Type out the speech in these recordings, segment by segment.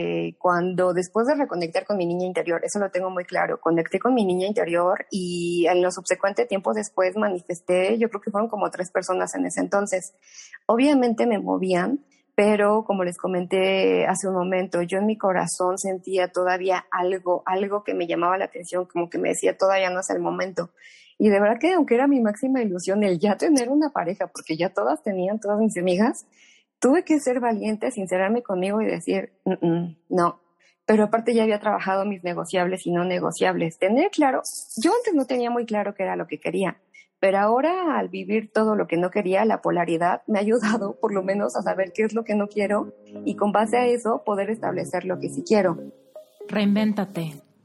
eh, cuando después de reconectar con mi niña interior, eso lo tengo muy claro, conecté con mi niña interior y en los subsecuentes tiempos después manifesté, yo creo que fueron como tres personas en ese entonces. Obviamente me movían, pero como les comenté hace un momento, yo en mi corazón sentía todavía algo, algo que me llamaba la atención, como que me decía todavía no es el momento. Y de verdad que aunque era mi máxima ilusión el ya tener una pareja, porque ya todas tenían, todas mis amigas, tuve que ser valiente, sincerarme conmigo y decir, no. Pero aparte ya había trabajado mis negociables y no negociables. Tener claro, yo antes no tenía muy claro qué era lo que quería, pero ahora al vivir todo lo que no quería, la polaridad me ha ayudado por lo menos a saber qué es lo que no quiero y con base a eso poder establecer lo que sí quiero. Reinvéntate.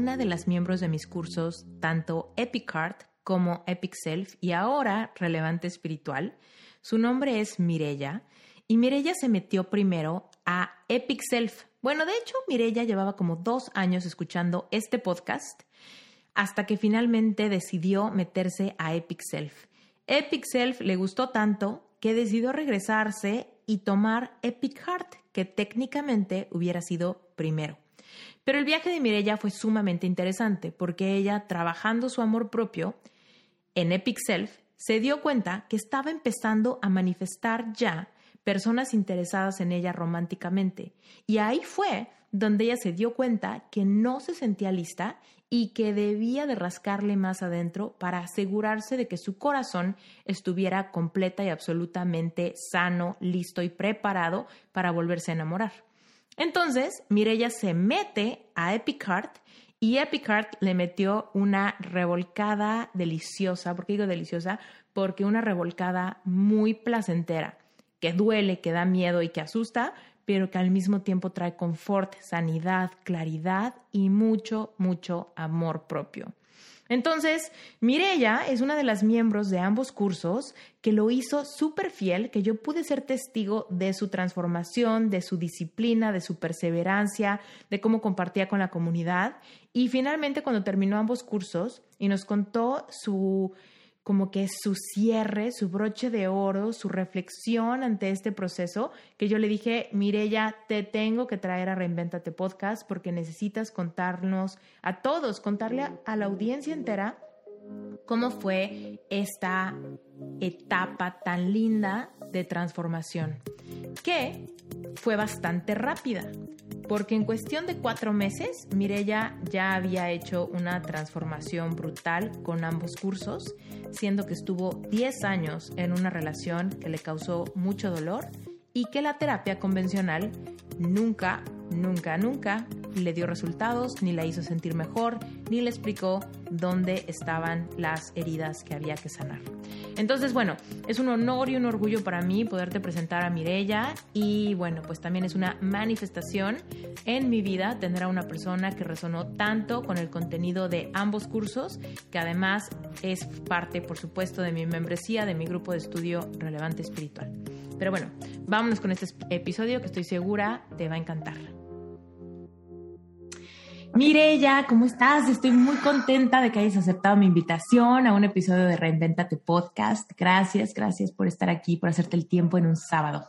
de las miembros de mis cursos, tanto Epic Heart como Epic Self y ahora Relevante Espiritual. Su nombre es Mirella y Mirella se metió primero a Epic Self. Bueno, de hecho, Mirella llevaba como dos años escuchando este podcast hasta que finalmente decidió meterse a Epic Self. Epic Self le gustó tanto que decidió regresarse y tomar Epic Heart, que técnicamente hubiera sido primero. Pero el viaje de Mirella fue sumamente interesante porque ella, trabajando su amor propio en Epic Self, se dio cuenta que estaba empezando a manifestar ya personas interesadas en ella románticamente. Y ahí fue donde ella se dio cuenta que no se sentía lista y que debía de rascarle más adentro para asegurarse de que su corazón estuviera completa y absolutamente sano, listo y preparado para volverse a enamorar. Entonces, Mirella se mete a Epic Heart y Epic Heart le metió una revolcada deliciosa. ¿Por qué digo deliciosa? Porque una revolcada muy placentera, que duele, que da miedo y que asusta, pero que al mismo tiempo trae confort, sanidad, claridad y mucho, mucho amor propio. Entonces, Mirella es una de las miembros de ambos cursos que lo hizo súper fiel, que yo pude ser testigo de su transformación, de su disciplina, de su perseverancia, de cómo compartía con la comunidad. Y finalmente, cuando terminó ambos cursos y nos contó su como que su cierre, su broche de oro, su reflexión ante este proceso, que yo le dije, Mirella, te tengo que traer a Reinventate Podcast porque necesitas contarnos a todos, contarle a la audiencia entera cómo fue esta etapa tan linda de transformación, que fue bastante rápida porque en cuestión de cuatro meses, Mirella ya había hecho una transformación brutal con ambos cursos, siendo que estuvo 10 años en una relación que le causó mucho dolor y que la terapia convencional nunca, nunca, nunca le dio resultados, ni la hizo sentir mejor, ni le explicó dónde estaban las heridas que había que sanar. Entonces, bueno, es un honor y un orgullo para mí poderte presentar a Mirella y bueno, pues también es una manifestación en mi vida tener a una persona que resonó tanto con el contenido de ambos cursos, que además es parte, por supuesto, de mi membresía, de mi grupo de estudio relevante espiritual. Pero bueno, vámonos con este episodio que estoy segura te va a encantar. Mirella, ¿cómo estás? Estoy muy contenta de que hayas aceptado mi invitación a un episodio de Reinventate Podcast. Gracias, gracias por estar aquí, por hacerte el tiempo en un sábado.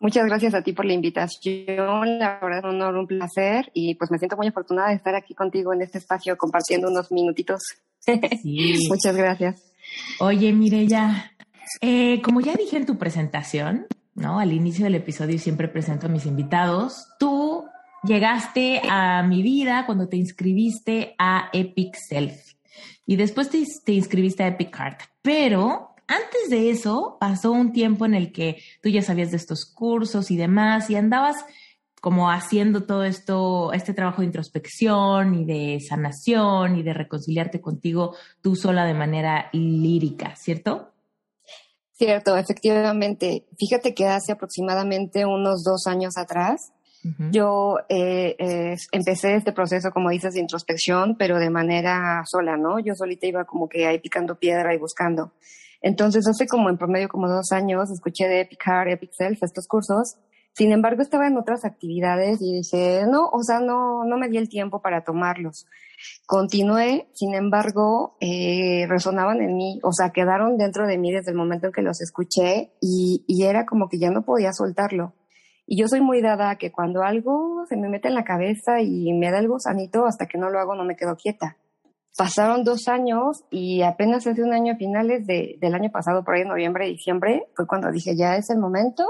Muchas gracias a ti por la invitación. La verdad es un honor, un placer y pues me siento muy afortunada de estar aquí contigo en este espacio compartiendo unos minutitos. Sí. Muchas gracias. Oye, Mirella, eh, como ya dije en tu presentación, ¿no? Al inicio del episodio siempre presento a mis invitados. Tú llegaste a mi vida cuando te inscribiste a Epic Self y después te, inscribiste a Epic Heart. Pero antes de eso pasó un tiempo en el que tú ya sabías de estos cursos y demás y andabas como haciendo todo esto, este trabajo de introspección y de sanación y de reconciliarte contigo tú sola de manera lírica, ¿cierto? Cierto, efectivamente. Fíjate que hace aproximadamente unos dos años atrás, yo eh, eh, empecé este proceso, como dices, de introspección, pero de manera sola, ¿no? Yo solita iba como que ahí picando piedra y buscando. Entonces, hace como en promedio como dos años, escuché de Epic Heart, Epic Self, estos cursos. Sin embargo, estaba en otras actividades y dije, no, o sea, no, no me di el tiempo para tomarlos. Continué, sin embargo, eh, resonaban en mí, o sea, quedaron dentro de mí desde el momento en que los escuché y, y era como que ya no podía soltarlo. Y yo soy muy dada a que cuando algo se me mete en la cabeza y me da algo sanito, hasta que no lo hago no me quedo quieta. Pasaron dos años y apenas hace un año, finales de, del año pasado, por ahí en noviembre, diciembre, fue cuando dije, ya es el momento.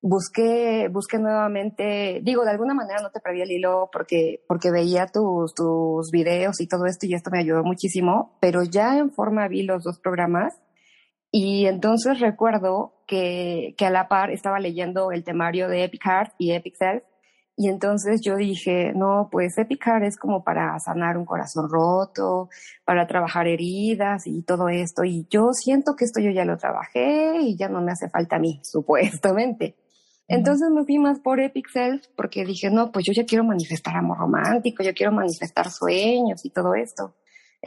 Busqué, busqué nuevamente, digo, de alguna manera no te perdí el hilo porque, porque veía tus, tus videos y todo esto y esto me ayudó muchísimo, pero ya en forma vi los dos programas y entonces recuerdo que, que a la par estaba leyendo el temario de Epic Heart y Epic Self y entonces yo dije, no, pues Epic Heart es como para sanar un corazón roto, para trabajar heridas y todo esto. Y yo siento que esto yo ya lo trabajé y ya no me hace falta a mí, supuestamente. Entonces me fui más por Epic Self porque dije, no, pues yo ya quiero manifestar amor romántico, yo quiero manifestar sueños y todo esto.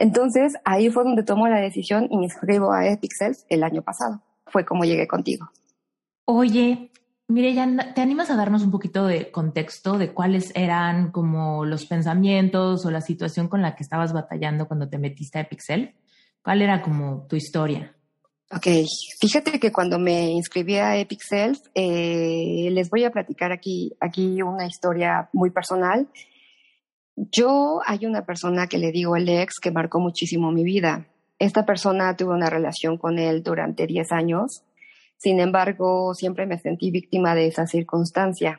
Entonces ahí fue donde tomo la decisión y me inscribo a Epic Self el año pasado. Fue como llegué contigo. Oye, Mire, ¿te animas a darnos un poquito de contexto de cuáles eran como los pensamientos o la situación con la que estabas batallando cuando te metiste a Epixel? ¿Cuál era como tu historia? Ok, fíjate que cuando me inscribí a Epic eh, les voy a platicar aquí, aquí una historia muy personal. Yo hay una persona que le digo el ex que marcó muchísimo mi vida. Esta persona tuvo una relación con él durante 10 años sin embargo, siempre me sentí víctima de esa circunstancia.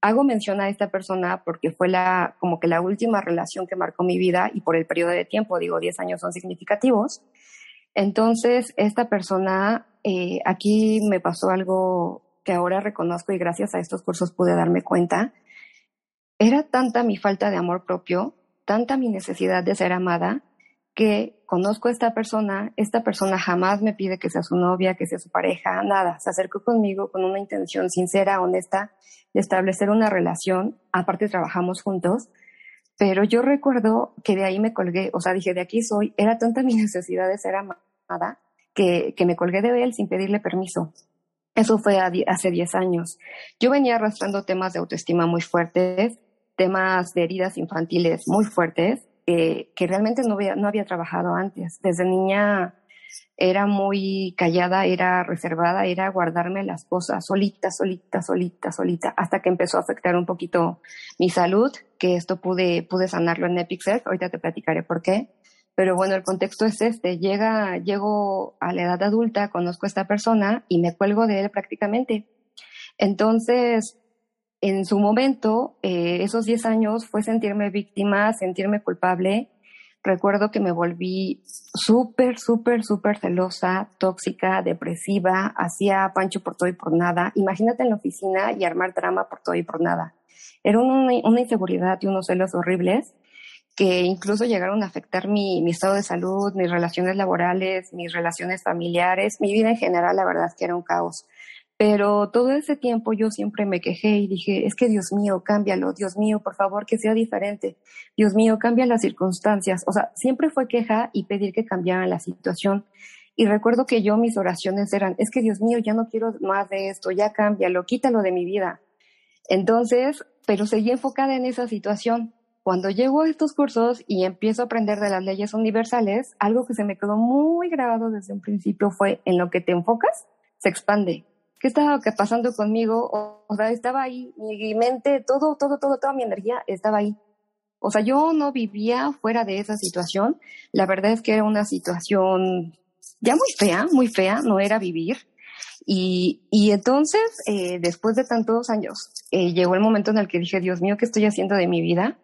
Hago mención a esta persona porque fue la, como que la última relación que marcó mi vida y por el periodo de tiempo, digo, 10 años son significativos. Entonces, esta persona, eh, aquí me pasó algo que ahora reconozco y gracias a estos cursos pude darme cuenta. Era tanta mi falta de amor propio, tanta mi necesidad de ser amada, que conozco a esta persona, esta persona jamás me pide que sea su novia, que sea su pareja, nada, se acercó conmigo con una intención sincera, honesta, de establecer una relación, aparte trabajamos juntos, pero yo recuerdo que de ahí me colgué, o sea, dije, de aquí soy, era tanta mi necesidad de ser amada que, que me colgué de él sin pedirle permiso. Eso fue hace 10 años. Yo venía arrastrando temas de autoestima muy fuertes, temas de heridas infantiles muy fuertes, que realmente no había, no había trabajado antes. Desde niña era muy callada, era reservada, era guardarme las cosas solita, solita, solita, solita, hasta que empezó a afectar un poquito mi salud, que esto pude, pude sanarlo en Epixet, ahorita te platicaré por qué. Pero bueno, el contexto es este, llega, llego a la edad adulta, conozco a esta persona y me cuelgo de él prácticamente. Entonces, en su momento, eh, esos 10 años fue sentirme víctima, sentirme culpable. Recuerdo que me volví súper, súper, súper celosa, tóxica, depresiva, hacía pancho por todo y por nada. Imagínate en la oficina y armar drama por todo y por nada. Era una, inseguridad y unos celos horribles que incluso llegaron a afectar mi, mi, estado de salud, mis relaciones laborales, mis relaciones familiares, mi vida en general, la verdad es que era un caos. Pero todo ese tiempo yo siempre me quejé y dije, es que Dios mío, cámbialo, Dios mío, por favor, que sea diferente. Dios mío, cambia las circunstancias. O sea, siempre fue queja y pedir que cambiara la situación. Y recuerdo que yo mis oraciones eran, es que Dios mío, ya no quiero más de esto, ya cámbialo, quítalo de mi vida. Entonces, pero seguí enfocada en esa situación. Cuando llego a estos cursos y empiezo a aprender de las leyes universales, algo que se me quedó muy grabado desde un principio fue en lo que te enfocas, se expande ¿qué estaba pasando conmigo? O, sea, estaba ahí, mi mente, todo, todo, todo, toda mi energía estaba ahí. O sea, yo no vivía fuera de esa situación. La verdad es que era una situación ya muy fea, muy fea, no era vivir. Y, y entonces, eh, después de tantos años, eh, llegó el momento en el que dije, Dios mío, ¿qué estoy haciendo de mi vida?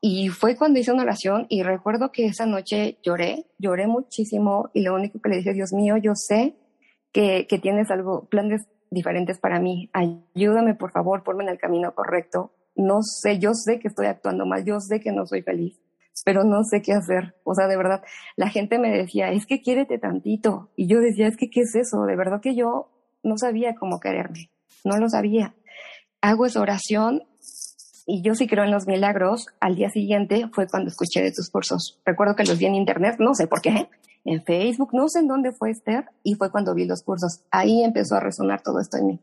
Y fue cuando hice una oración y recuerdo que esa noche lloré, lloré muchísimo y lo único que le dije, Dios mío, yo sé que, que tienes algo, planes diferentes para mí. Ayúdame, por favor, ponme en el camino correcto. No sé, yo sé que estoy actuando mal, yo sé que no soy feliz, pero no sé qué hacer. O sea, de verdad, la gente me decía, es que quiérete tantito. Y yo decía, es que, ¿qué es eso? De verdad que yo no sabía cómo quererme, no lo sabía. Hago esa oración y yo sí creo en los milagros, al día siguiente fue cuando escuché de tus cursos. Recuerdo que los vi en internet, no sé por qué, en Facebook, no sé en dónde fue Esther, y fue cuando vi los cursos. Ahí empezó a resonar todo esto en mí.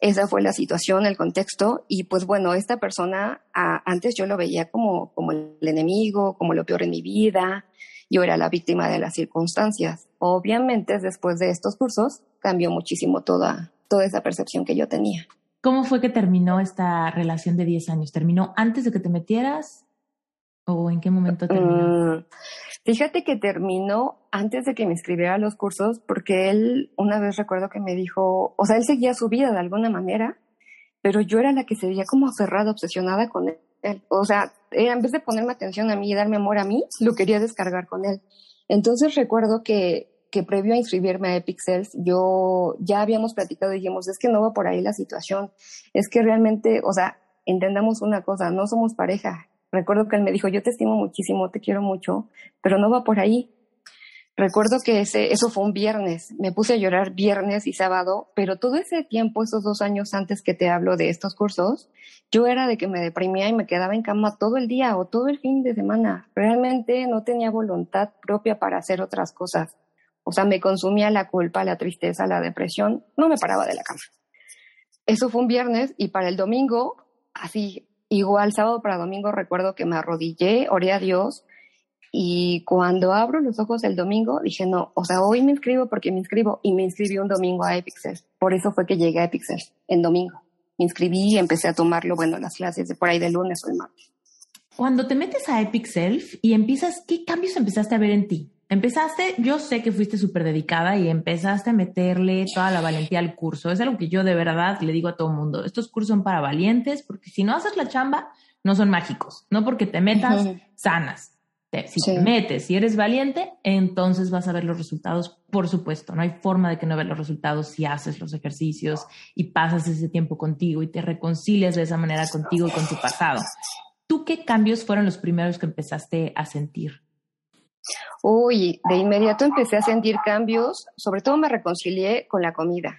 Esa fue la situación, el contexto, y pues bueno, esta persona antes yo lo veía como, como el enemigo, como lo peor en mi vida, yo era la víctima de las circunstancias. Obviamente, después de estos cursos, cambió muchísimo toda, toda esa percepción que yo tenía. ¿Cómo fue que terminó esta relación de 10 años? ¿Terminó antes de que te metieras? ¿O en qué momento terminó? Mm, fíjate que terminó antes de que me inscribiera a los cursos, porque él una vez recuerdo que me dijo, o sea, él seguía su vida de alguna manera, pero yo era la que se veía como aferrada, obsesionada con él. O sea, en vez de ponerme atención a mí y darme amor a mí, lo quería descargar con él. Entonces recuerdo que que previo a inscribirme a Epixels, yo ya habíamos platicado y dijimos, es que no va por ahí la situación, es que realmente, o sea, entendamos una cosa, no somos pareja. Recuerdo que él me dijo, yo te estimo muchísimo, te quiero mucho, pero no va por ahí. Recuerdo que ese, eso fue un viernes, me puse a llorar viernes y sábado, pero todo ese tiempo, esos dos años antes que te hablo de estos cursos, yo era de que me deprimía y me quedaba en cama todo el día o todo el fin de semana. Realmente no tenía voluntad propia para hacer otras cosas. O sea, me consumía la culpa, la tristeza, la depresión, no me paraba de la cama. Eso fue un viernes y para el domingo, así, igual sábado para domingo, recuerdo que me arrodillé, oré a Dios y cuando abro los ojos el domingo, dije, no, o sea, hoy me inscribo porque me inscribo y me inscribí un domingo a Epixel. Por eso fue que llegué a Epixel, en domingo. Me inscribí y empecé a tomarlo, bueno, las clases de por ahí de lunes o el martes. Cuando te metes a Epic Self y empiezas, ¿qué cambios empezaste a ver en ti? Empezaste, yo sé que fuiste súper dedicada y empezaste a meterle toda la valentía al curso. Es algo que yo de verdad le digo a todo mundo. Estos cursos son para valientes porque si no haces la chamba, no son mágicos. No porque te metas sanas. si te metes, si eres valiente, entonces vas a ver los resultados, por supuesto. No hay forma de que no veas los resultados si haces los ejercicios y pasas ese tiempo contigo y te reconcilias de esa manera contigo y con tu pasado. ¿Tú qué cambios fueron los primeros que empezaste a sentir? Uy, de inmediato empecé a sentir cambios, sobre todo me reconcilié con la comida,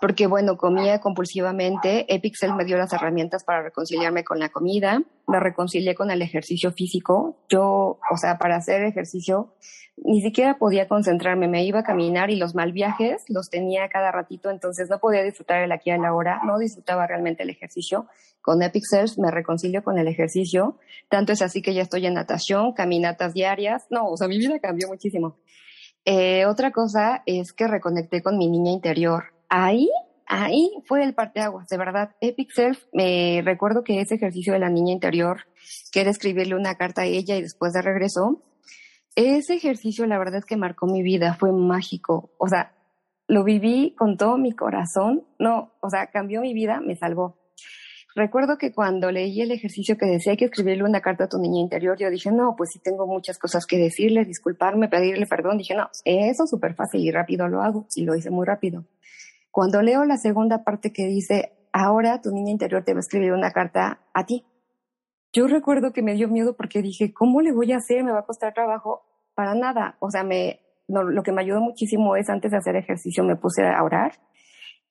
porque bueno, comía compulsivamente, Epixel me dio las herramientas para reconciliarme con la comida, me reconcilié con el ejercicio físico, yo, o sea, para hacer ejercicio ni siquiera podía concentrarme, me iba a caminar y los mal viajes los tenía cada ratito, entonces no podía disfrutar el aquí a la hora, no disfrutaba realmente el ejercicio. Con Epic me reconcilio con el ejercicio, tanto es así que ya estoy en natación, caminatas diarias, no, o sea, mi vida cambió muchísimo. Eh, otra cosa es que reconecté con mi niña interior. Ahí, ahí fue el parteaguas, de verdad. Epic Self, me recuerdo que ese ejercicio de la niña interior, que era escribirle una carta a ella y después de regreso, ese ejercicio la verdad es que marcó mi vida, fue mágico. O sea, lo viví con todo mi corazón. No, o sea, cambió mi vida, me salvó. Recuerdo que cuando leí el ejercicio que decía que escribirle una carta a tu niña interior, yo dije, no, pues sí tengo muchas cosas que decirle, disculparme, pedirle perdón. Dije, no, eso es súper fácil y rápido lo hago. Y lo hice muy rápido. Cuando leo la segunda parte que dice, ahora tu niña interior te va a escribir una carta a ti. Yo recuerdo que me dio miedo porque dije, ¿cómo le voy a hacer? Me va a costar trabajo. Para nada. O sea, me, lo que me ayudó muchísimo es antes de hacer ejercicio me puse a orar.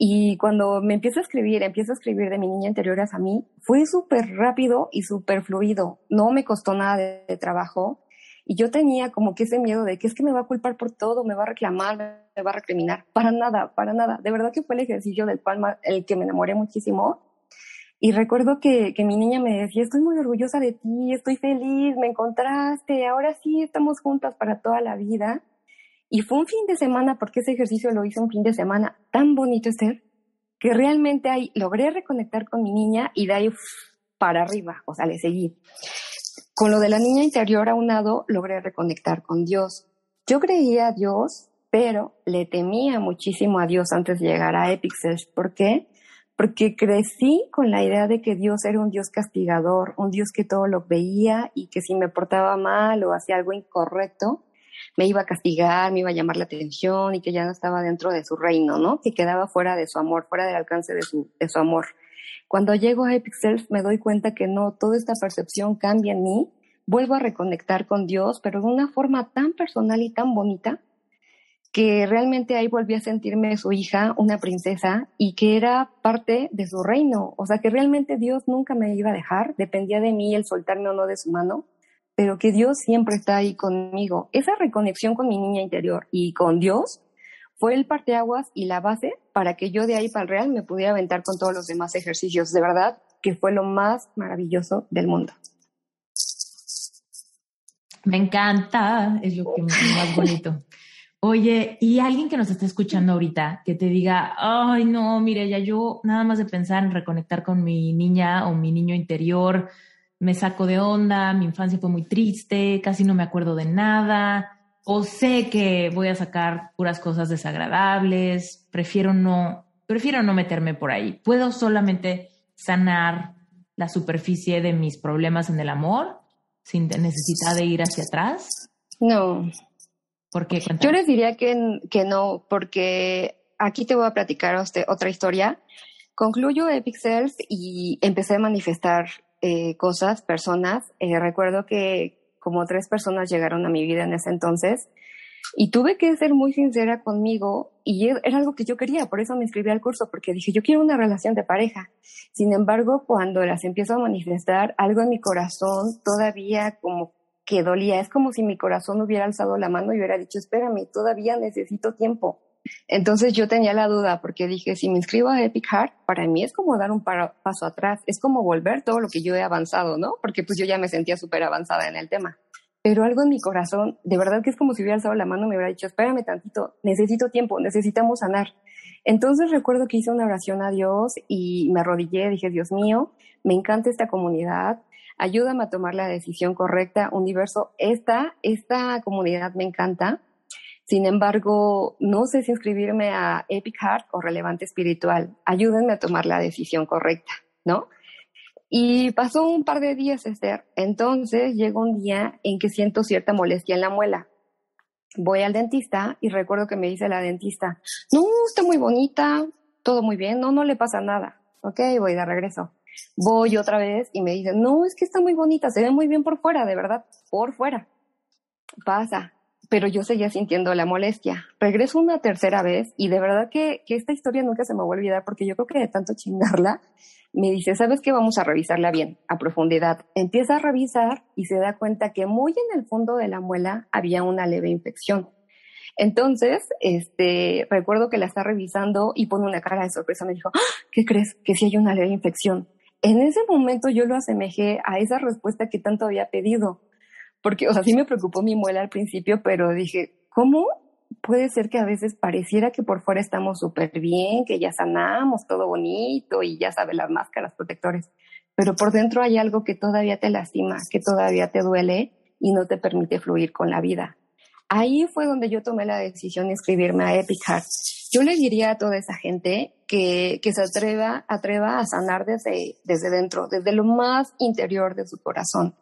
Y cuando me empiezo a escribir, empiezo a escribir de mi niña interior a mí, fue súper rápido y súper fluido. No me costó nada de, trabajo. Y yo tenía como que ese miedo de que es que me va a culpar por todo, me va a reclamar, me va a recriminar. Para nada, para nada. De verdad que fue el ejercicio del cual el que me enamoré muchísimo y recuerdo que, que mi niña me decía, estoy muy orgullosa de ti, estoy feliz, me encontraste, ahora sí estamos juntas para toda la vida. Y fue un fin de semana, porque ese ejercicio lo hice un fin de semana tan bonito, Esther, que realmente ahí logré reconectar con mi niña y de ahí para arriba, o sea, le seguí. Con lo de la niña interior aunado, logré reconectar con Dios. Yo creía a Dios, pero le temía muchísimo a Dios antes de llegar a Epixels. ¿Por qué? porque crecí con la idea de que Dios era un Dios castigador, un Dios que todo lo veía y que si me portaba mal o hacía algo incorrecto, me iba a castigar, me iba a llamar la atención y que ya no estaba dentro de su reino, ¿no? Que quedaba fuera de su amor, fuera del alcance de su, de su amor. Cuando llego a Epic me doy cuenta que no, toda esta percepción cambia en mí, vuelvo a reconectar con Dios, pero de una forma tan personal y tan bonita que realmente ahí volví a sentirme su hija, una princesa, y que era parte de su reino. O sea, que realmente Dios nunca me iba a dejar, dependía de mí el soltarme o no de su mano, pero que Dios siempre está ahí conmigo. Esa reconexión con mi niña interior y con Dios fue el parteaguas y la base para que yo de ahí para el real me pudiera aventar con todos los demás ejercicios. De verdad que fue lo más maravilloso del mundo. Me encanta, es lo que más bonito. Oye, y alguien que nos está escuchando ahorita que te diga, ay, no, mire, ya yo nada más de pensar en reconectar con mi niña o mi niño interior, me saco de onda, mi infancia fue muy triste, casi no me acuerdo de nada, o sé que voy a sacar puras cosas desagradables, prefiero no, prefiero no meterme por ahí. ¿Puedo solamente sanar la superficie de mis problemas en el amor sin necesidad de ir hacia atrás? No, ¿Por qué? Yo les diría que, que no, porque aquí te voy a platicar otra historia. Concluyo Epic Self y empecé a manifestar eh, cosas, personas. Eh, recuerdo que como tres personas llegaron a mi vida en ese entonces y tuve que ser muy sincera conmigo y era algo que yo quería, por eso me inscribí al curso, porque dije, yo quiero una relación de pareja. Sin embargo, cuando las empiezo a manifestar, algo en mi corazón todavía como que dolía. Es como si mi corazón hubiera alzado la mano y hubiera dicho, espérame, todavía necesito tiempo. Entonces yo tenía la duda porque dije, si me inscribo a Epic Heart, para mí es como dar un paso atrás, es como volver todo lo que yo he avanzado, ¿no? Porque pues yo ya me sentía súper avanzada en el tema. Pero algo en mi corazón, de verdad que es como si hubiera alzado la mano y me hubiera dicho, espérame tantito, necesito tiempo, necesitamos sanar. Entonces recuerdo que hice una oración a Dios y me arrodillé, dije, Dios mío, me encanta esta comunidad, ayúdame a tomar la decisión correcta. Universo, esta, esta comunidad me encanta. Sin embargo, no sé si inscribirme a Epic Heart o Relevante Espiritual. Ayúdenme a tomar la decisión correcta, ¿no? Y pasó un par de días, Esther. Entonces llegó un día en que siento cierta molestia en la muela. Voy al dentista y recuerdo que me dice la dentista, no, está muy bonita, todo muy bien, no, no le pasa nada. Ok, voy de regreso. Voy otra vez y me dicen, no, es que está muy bonita, se ve muy bien por fuera, de verdad, por fuera. Pasa, pero yo seguía sintiendo la molestia. Regreso una tercera vez y de verdad que, que, esta historia nunca se me va a olvidar porque yo creo que de tanto chingarla, me dice, ¿sabes qué? Vamos a revisarla bien, a profundidad. Empieza a revisar y se da cuenta que muy en el fondo de la muela había una leve infección. Entonces, este, recuerdo que la está revisando y pone una cara de sorpresa. Me dijo, ¡Ah! ¿qué crees? Que si hay una leve infección. En ese momento yo lo asemejé a esa respuesta que tanto había pedido, porque, o sea, sí me preocupó mi muela al principio, pero dije, ¿cómo puede ser que a veces pareciera que por fuera estamos súper bien, que ya sanamos todo bonito y ya sabe las máscaras protectores, pero por dentro hay algo que todavía te lastima, que todavía te duele y no te permite fluir con la vida? Ahí fue donde yo tomé la decisión de inscribirme a Epic. Yo le diría a toda esa gente que, que se atreva, atreva a sanar desde, desde dentro, desde lo más interior de su corazón.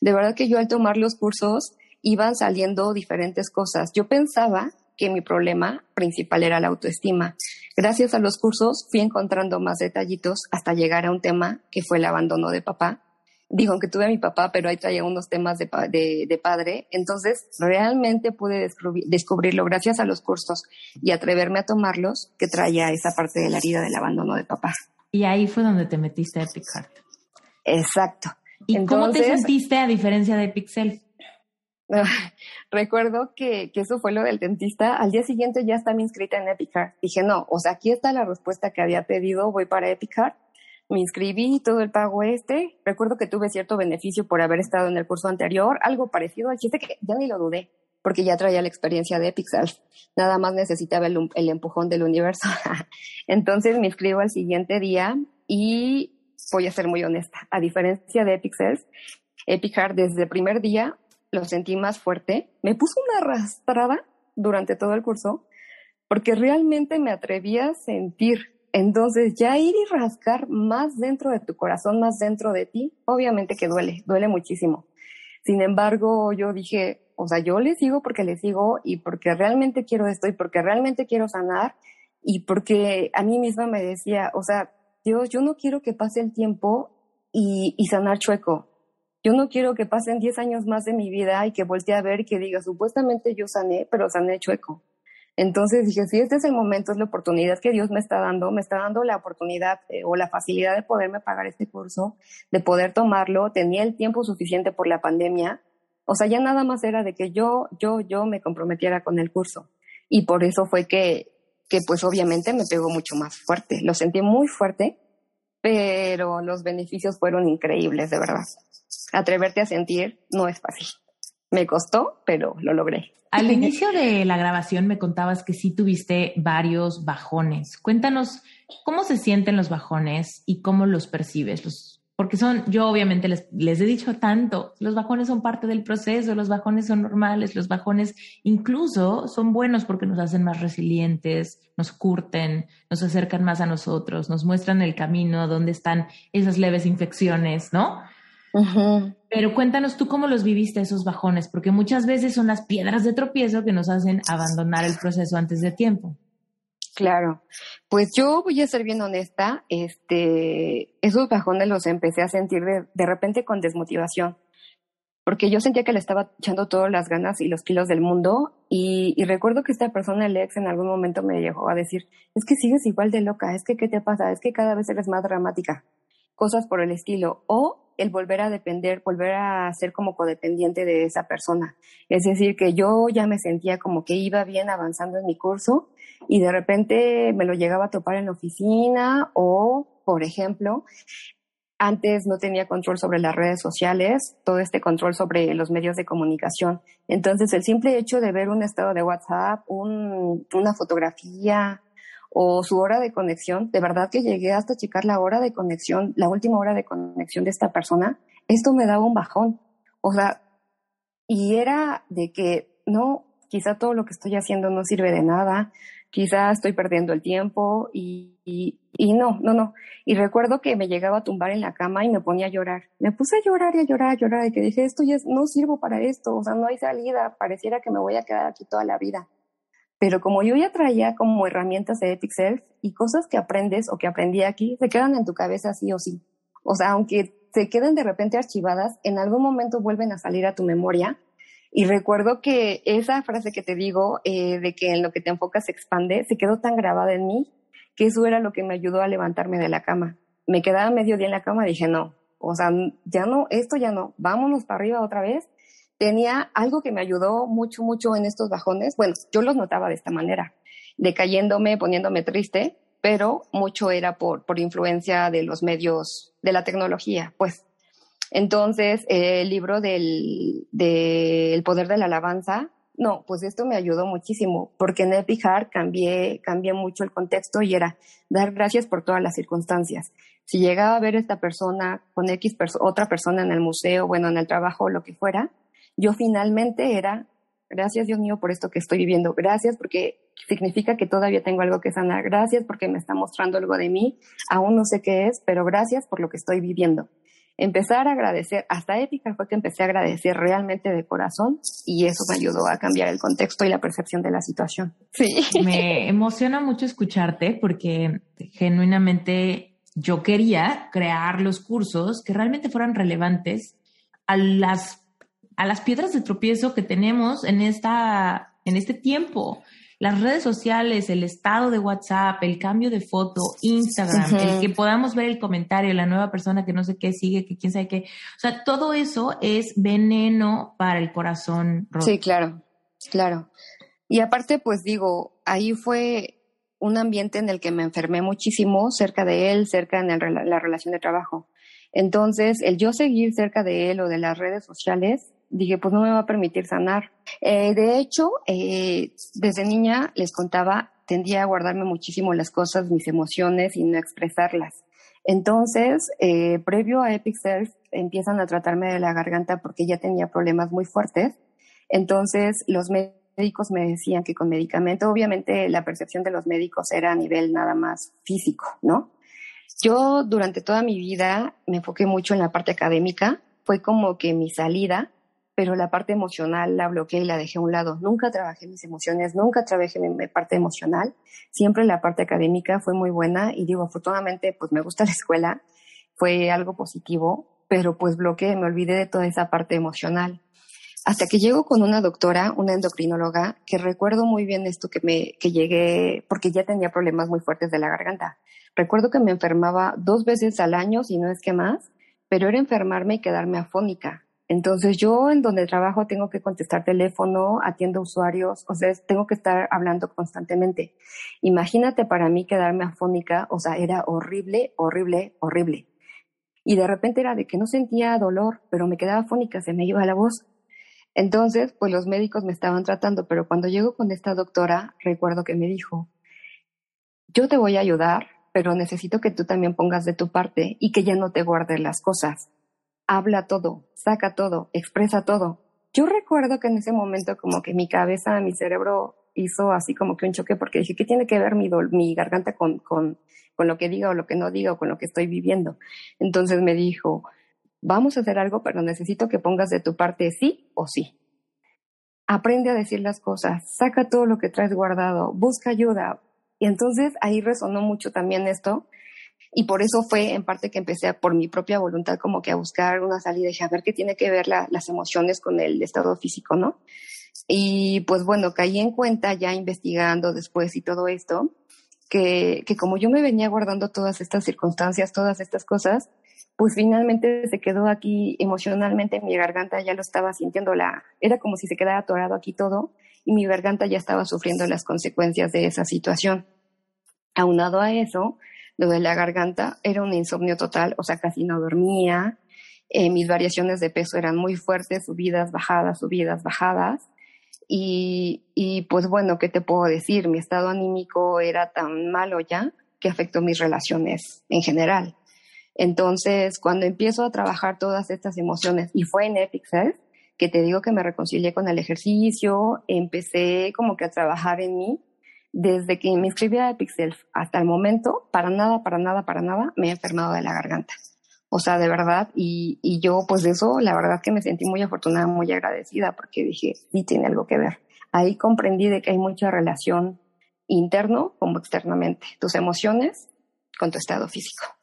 De verdad que yo al tomar los cursos iban saliendo diferentes cosas. Yo pensaba que mi problema principal era la autoestima. Gracias a los cursos fui encontrando más detallitos hasta llegar a un tema que fue el abandono de papá digo, aunque tuve a mi papá, pero ahí traía unos temas de, de, padre, entonces realmente pude descubrirlo gracias a los cursos y atreverme a tomarlos que traía esa parte de la herida del abandono de papá. Y ahí fue donde te metiste a Epic Heart. Exacto. ¿Y cómo te sentiste a diferencia de Pixel? Recuerdo que, que, eso fue lo del dentista. Al día siguiente ya estaba inscrita en Epic Heart. Dije, no, o sea, aquí está la respuesta que había pedido, voy para Epic Heart me inscribí, todo el pago este. Recuerdo que tuve cierto beneficio por haber estado en el curso anterior, algo parecido al chiste que ya ni lo dudé, porque ya traía la experiencia de Pixel. Nada más necesitaba el, empujón del universo. Entonces me inscribo al siguiente día y voy a ser muy honesta. A diferencia de Epixels, Epic desde el primer día lo sentí más fuerte. Me puso una arrastrada durante todo el curso porque realmente me atreví a sentir Entonces, ya ir y rascar más dentro de tu corazón, más dentro de ti, obviamente que duele, duele muchísimo. Sin embargo, yo dije, o sea, yo le sigo porque le sigo y porque realmente quiero esto y porque realmente quiero sanar y porque a mí misma me decía, o sea, Dios, yo no quiero que pase el tiempo y, y sanar chueco. Yo no quiero que pasen 10 años más de mi vida y que voltee a ver y que diga, supuestamente yo sané, pero sané chueco. Entonces dije, si este es el momento, es la oportunidad que Dios me está dando, me está dando la oportunidad eh, o la facilidad de poderme pagar este curso, de poder tomarlo, tenía el tiempo suficiente por la pandemia, o sea, ya nada más era de que yo, yo, yo me comprometiera con el curso. Y por eso fue que, que pues obviamente me pegó mucho más fuerte, lo sentí muy fuerte, pero los beneficios fueron increíbles, de verdad. Atreverte a sentir no es fácil. Me costó, pero lo logré. Al inicio de la grabación me contabas que sí tuviste varios bajones. Cuéntanos cómo se sienten los bajones y cómo los percibes. porque son, yo obviamente les, les he dicho tanto, los bajones son parte del proceso, los bajones son normales, los bajones incluso son buenos porque nos hacen más resilientes, nos curten, nos acercan más a nosotros, nos muestran el camino, dónde están esas leves infecciones, ¿no? Pero cuéntanos tú cómo los viviste esos bajones, porque muchas veces son las piedras de tropiezo que nos hacen abandonar el proceso antes de tiempo. Claro, pues yo voy a ser bien honesta, este, esos bajones los empecé a sentir de, de repente con desmotivación, porque yo sentía que le estaba echando todas las ganas y los kilos del mundo y, y, recuerdo que esta persona, el ex, en algún momento me llegó a decir, es que sigues igual de loca, es que ¿qué te pasa? Es que cada vez eres más dramática, cosas por el estilo, o el volver a depender, volver a ser como codependiente de esa persona. Es decir, que yo ya me sentía como que iba bien avanzando en mi curso y de repente me lo llegaba a topar en la oficina o, por ejemplo, antes no tenía control sobre las redes sociales, todo este control sobre los medios de comunicación. Entonces, el simple hecho de ver un estado de WhatsApp, un, una fotografía, o su hora de conexión, de verdad que llegué hasta checar la hora de conexión, la última hora de conexión de esta persona, esto me daba un bajón. O sea, y era de que no, quizá todo lo que estoy haciendo no sirve de nada, quizá estoy perdiendo el tiempo y, y, y, no, no, no. Y recuerdo que me llegaba a tumbar en la cama y me ponía a llorar. Me puse a llorar y a llorar, a llorar y que dije, esto ya no sirvo para esto, o sea, no hay salida, pareciera que me voy a quedar aquí toda la vida. Pero como yo ya traía como herramientas de Epic Self y cosas que aprendes o que aprendí aquí, se quedan en tu cabeza sí o sí. O sea, aunque se queden de repente archivadas, en algún momento vuelven a salir a tu memoria. Y recuerdo que esa frase que te digo, eh, de que en lo que te enfocas se expande, se quedó tan grabada en mí que eso era lo que me ayudó a levantarme de la cama. Me quedaba medio día en la cama dije, no, o sea, ya no, esto ya no, vámonos para arriba otra vez tenía algo que me ayudó mucho, mucho en estos bajones. Bueno, yo los notaba de esta manera, decayéndome, poniéndome triste, pero mucho era por, por influencia de los medios, de la tecnología, pues. Entonces, el libro del, del poder de la alabanza, no, pues esto me ayudó muchísimo, porque en Epic Heart cambié, cambié mucho el contexto y era dar gracias por todas las circunstancias. Si llegaba a ver esta persona con X otra persona en el museo, bueno, en el trabajo, lo que fuera, yo finalmente era, gracias Dios mío por esto que estoy viviendo, gracias porque significa que todavía tengo algo que sanar, gracias porque me está mostrando algo de mí, aún no sé qué es, pero gracias por lo que estoy viviendo. Empezar a agradecer, hasta ética fue que empecé a agradecer realmente de corazón y eso me ayudó a cambiar el contexto y la percepción de la situación. Sí. Me emociona mucho escucharte porque genuinamente yo quería crear los cursos que realmente fueran relevantes a las a las piedras de tropiezo que tenemos en, esta, en este tiempo. Las redes sociales, el estado de WhatsApp, el cambio de foto, Instagram, el que podamos ver el comentario, la nueva persona que no sé qué sigue, que quién sabe qué. O sea, todo eso es veneno para el corazón roto. Sí, claro, claro. Y aparte, pues digo, ahí fue un ambiente en el que me enfermé muchísimo cerca de él, cerca en la relación de trabajo. Entonces, el yo seguir cerca de él o de las redes sociales dije, pues no me va a permitir sanar. Eh, de hecho, eh, desde niña les contaba, tendía a guardarme muchísimo las cosas, mis emociones y no expresarlas. Entonces, eh, previo a Epic Self, empiezan a tratarme de la garganta porque ya tenía problemas muy fuertes. Entonces, los médicos me decían que con medicamento, obviamente la percepción de los médicos era a nivel nada más físico, ¿no? Yo durante toda mi vida me enfoqué mucho en la parte académica, fue como que mi salida, pero la parte emocional la bloqueé y la dejé a un lado. Nunca trabajé mis emociones, nunca trabajé mi, parte emocional, siempre la parte académica fue muy buena y digo, afortunadamente, pues me gusta la escuela, fue algo positivo, pero pues bloqueé, me olvidé de toda esa parte emocional. Hasta que llego con una doctora, una endocrinóloga, que recuerdo muy bien esto que me, que llegué, porque ya tenía problemas muy fuertes de la garganta. Recuerdo que me enfermaba dos veces al año, si no es que más, pero era enfermarme y quedarme afónica. Entonces yo en donde trabajo tengo que contestar teléfono, atiendo usuarios, o sea, tengo que estar hablando constantemente. Imagínate para mí quedarme afónica, o sea, era horrible, horrible, horrible. Y de repente era de que no sentía dolor, pero me quedaba afónica, se me iba la voz. Entonces, pues los médicos me estaban tratando, pero cuando llego con esta doctora, recuerdo que me dijo, yo te voy a ayudar, pero necesito que tú también pongas de tu parte y que ya no te guardes las cosas. Habla todo, saca todo, expresa todo. Yo recuerdo que en ese momento como que mi cabeza, mi cerebro hizo así como que un choque porque dije, ¿qué tiene que ver mi, garganta con, con, con lo que diga o lo que no diga o con lo que estoy viviendo? Entonces me dijo, vamos a hacer algo, pero necesito que pongas de tu parte sí o sí. Aprende a decir las cosas, saca todo lo que traes guardado, busca ayuda, y entonces ahí resonó mucho también esto. Y por eso fue en parte que empecé por mi propia voluntad como que a buscar una salida a ver qué tiene que ver las emociones con el estado físico, ¿no? Y pues bueno, caí en cuenta ya investigando después y todo esto, que, que como yo me venía guardando todas estas circunstancias, todas estas cosas, pues finalmente se quedó aquí emocionalmente en mi garganta, ya lo estaba sintiendo, la, era como si se quedara atorado aquí todo y mi garganta ya estaba sufriendo las consecuencias de esa situación. Aunado a eso, lo de la garganta era un insomnio total, o sea, casi no dormía, eh, mis variaciones de peso eran muy fuertes, subidas, bajadas, subidas, bajadas. Y, y pues bueno, ¿qué te puedo decir? Mi estado anímico era tan malo ya que afectó mis relaciones en general. Entonces, cuando empiezo a trabajar todas estas emociones, y fue en Epic que te digo que me reconcilié con el ejercicio, empecé como que a trabajar en mí. Desde que me inscribí a Pixel hasta el momento, para nada, para nada, para nada, me he enfermado de la garganta. O sea, de verdad, y, y yo pues de eso, la verdad que me sentí muy afortunada, muy agradecida, porque dije, sí tiene algo que ver. Ahí comprendí de que hay mucha relación interno como externamente, tus emociones con tu estado físico.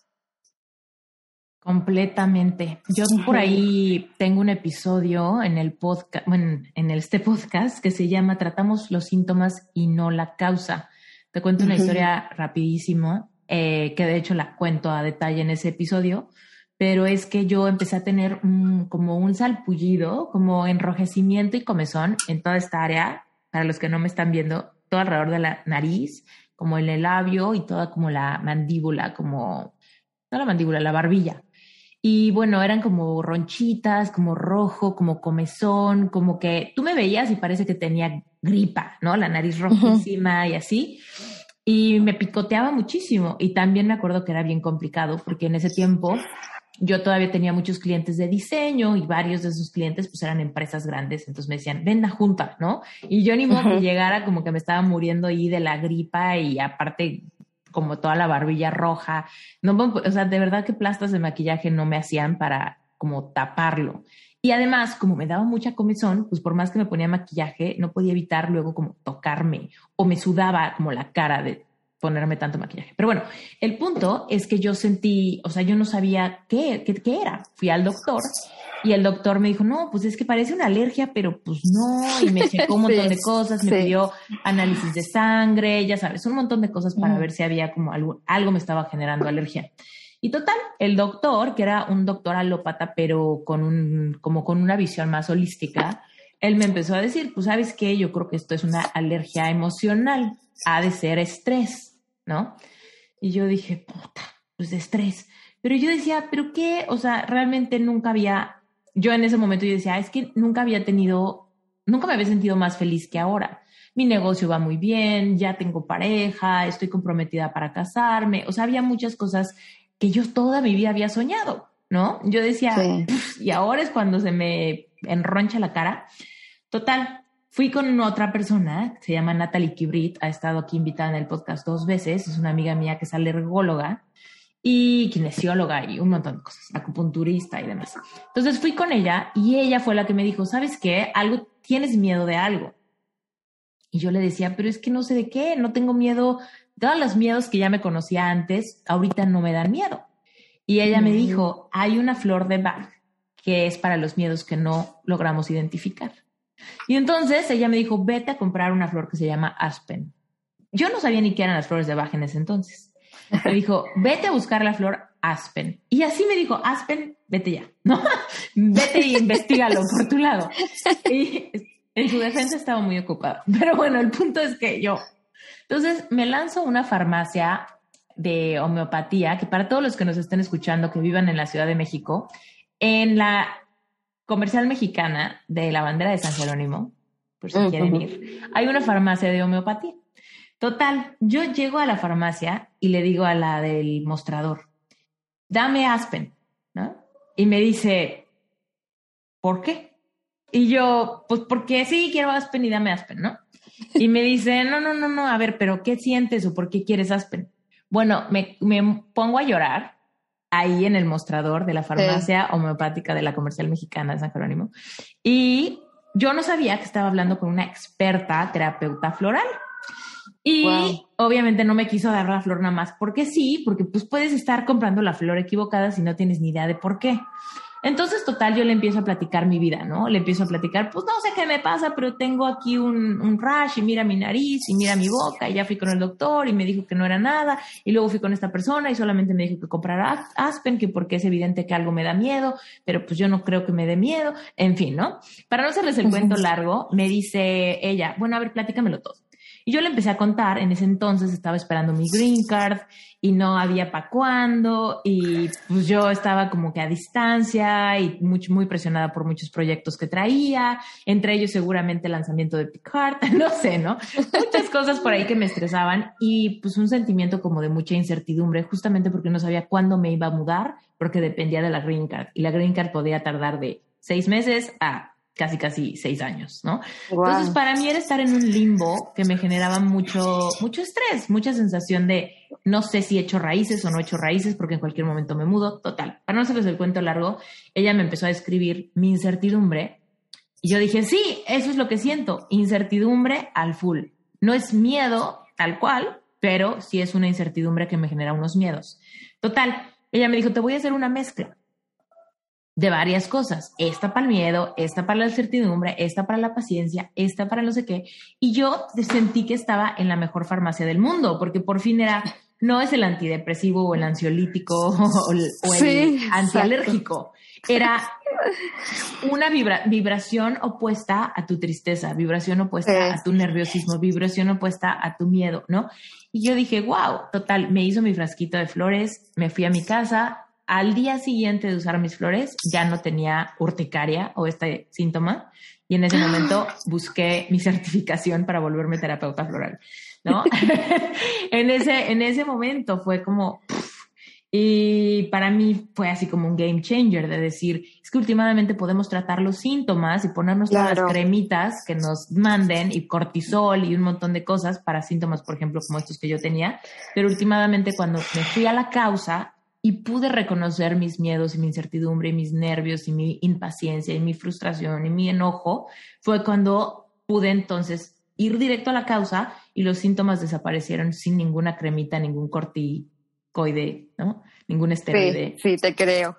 Completamente. Yo por ahí tengo un episodio en el podcast, bueno, en este podcast que se llama Tratamos los síntomas y no la causa. Te cuento una historia rapidísimo, eh, que de hecho la cuento a detalle en ese episodio, pero es que yo empecé a tener como un salpullido, como enrojecimiento y comezón en toda esta área, para los que no me están viendo, todo alrededor de la nariz, como en el labio y toda como la mandíbula, como, no la mandíbula, la barbilla. Y bueno, eran como ronchitas, como rojo, como comezón, como que tú me veías y parece que tenía gripa, ¿no? La nariz rojísima y así. Y me picoteaba muchísimo. Y también me acuerdo que era bien complicado porque en ese tiempo yo todavía tenía muchos clientes de diseño y varios de esos clientes pues eran empresas grandes. Entonces me decían, ven a junta, ¿no? Y yo ni modo que llegara como que me estaba muriendo ahí de la gripa y aparte como toda la barbilla roja. No, o sea, de verdad que plastas de maquillaje no me hacían para como taparlo. Y además, como me daba mucha comezón, pues por más que me ponía maquillaje, no podía evitar luego como tocarme o me sudaba como la cara de ponerme tanto maquillaje. Pero bueno, el punto es que yo sentí, o sea, yo no sabía qué, qué, qué era. Fui al doctor y el doctor me dijo, no, pues es que parece una alergia, pero pues no. Y me checó un montón de cosas, me pidió análisis de sangre, ya sabes, un montón de cosas para ver si había como algo, algo me estaba generando alergia. Y total, el doctor, que era un doctor alópata, pero con un, como con una visión más holística, él me empezó a decir, pues sabes qué, yo creo que esto es una alergia emocional, ha de ser estrés, ¿no? Y yo dije, puta, pues estrés. Pero yo decía, ¿pero qué? O sea, realmente nunca había yo en ese momento yo decía, es que nunca había tenido, nunca me había sentido más feliz que ahora. Mi negocio va muy bien, ya tengo pareja, estoy comprometida para casarme. O sea, había muchas cosas que yo toda mi vida había soñado, ¿no? Yo decía, y ahora es cuando se me enroncha la cara. Total, fui con otra persona, se llama Natalie Kibrit, ha estado aquí invitada en el podcast dos veces, es una amiga mía que es alergóloga y kinesióloga y un montón de cosas, acupunturista y demás. Entonces fui con ella y ella fue la que me dijo, ¿sabes qué? Algo, tienes miedo de algo. Y yo le decía, pero es que no sé de qué, no tengo miedo, todos los miedos que ya me conocía antes, ahorita no me dan miedo. Y ella me dijo, hay una flor de Bach que es para los miedos que no logramos identificar. Y entonces ella me dijo, vete a comprar una flor que se llama Aspen. Yo no sabía ni qué eran las flores de Bach en ese entonces. Me dijo, vete a buscar la flor Aspen. Y así me dijo, Aspen, vete ya, ¿no? vete y investigalo por tu lado. Y en su defensa estaba muy ocupado. Pero bueno, el punto es que yo. Entonces me lanzo a una farmacia de homeopatía, que para todos los que nos estén escuchando que vivan en la Ciudad de México, en la comercial mexicana de la bandera de San Jerónimo, por si quieren ir, hay una farmacia de homeopatía. Total, yo llego a la farmacia y le digo a la del mostrador, dame Aspen, ¿no? Y me dice, ¿por qué? Y yo, pues porque sí, quiero Aspen y dame Aspen, ¿no? Y me dice, no, no, no, no, a ver, pero ¿qué sientes o por qué quieres Aspen? Bueno, me, me pongo a llorar ahí en el mostrador de la farmacia homeopática de la comercial mexicana de San Jerónimo. Y yo no sabía que estaba hablando con una experta terapeuta floral. Y obviamente no me quiso dar la flor nada más porque sí, porque pues puedes estar comprando la flor equivocada si no tienes ni idea de por qué. Entonces, total, yo le empiezo a platicar mi vida, ¿no? Le empiezo a platicar, pues no sé qué me pasa, pero tengo aquí un, un rash y mira mi nariz y mira mi boca y ya fui con el doctor y me dijo que no era nada y luego fui con esta persona y solamente me dijo que comprara Aspen, que porque es evidente que algo me da miedo, pero pues yo no creo que me dé miedo, en fin, ¿no? Para no hacerles el cuento largo, me dice ella, bueno, a ver, platícamelo todo. Y yo le empecé a contar, en ese entonces estaba esperando mi green card y no había para cuándo y pues yo estaba como que a distancia y muy, presionada por muchos proyectos que traía, entre ellos seguramente el lanzamiento de Picard, no sé, ¿no? Muchas cosas por ahí que me estresaban y pues un sentimiento como de mucha incertidumbre, justamente porque no sabía cuándo me iba a mudar, porque dependía de la green card y la green card podía tardar de seis meses a casi, casi seis años, ¿no? Entonces, para mí era estar en un limbo que me generaba mucho, mucho estrés, mucha sensación de no sé si he hecho raíces o no he hecho raíces porque en cualquier momento me mudo. Total, para no hacerles el cuento largo, ella me empezó a describir mi incertidumbre y yo dije, sí, eso es lo que siento, incertidumbre al full. No es miedo tal cual, pero sí es una incertidumbre que me genera unos miedos. Total, ella me dijo, te voy a hacer una mezcla de varias cosas. Esta para el miedo, esta para la incertidumbre, esta para la paciencia, esta para no sé qué. Y yo sentí que estaba en la mejor farmacia del mundo, porque por fin era, no es el antidepresivo o el ansiolítico o el, antialérgico. Era una vibración opuesta a tu tristeza, vibración opuesta a tu nerviosismo, vibración opuesta a tu miedo, ¿no? Y yo dije, wow, total, me hizo mi frasquito de flores, me fui a mi casa, al día siguiente de usar mis flores ya no tenía urticaria o este síntoma y en ese momento busqué mi certificación para volverme terapeuta floral, ¿no? en, ese, en ese momento fue como... y para mí fue así como un game changer de decir, es que últimamente podemos tratar los síntomas y ponernos todas las cremitas que nos manden y cortisol y un montón de cosas para síntomas, por ejemplo, como estos que yo tenía. Pero últimamente cuando me fui a la causa, y pude reconocer mis miedos y mi incertidumbre y mis nervios y mi impaciencia y mi frustración y mi enojo, fue cuando pude entonces ir directo a la causa y los síntomas desaparecieron sin ninguna cremita, ningún corticoide, ¿no? Ningún esteroide. Sí, sí, te creo.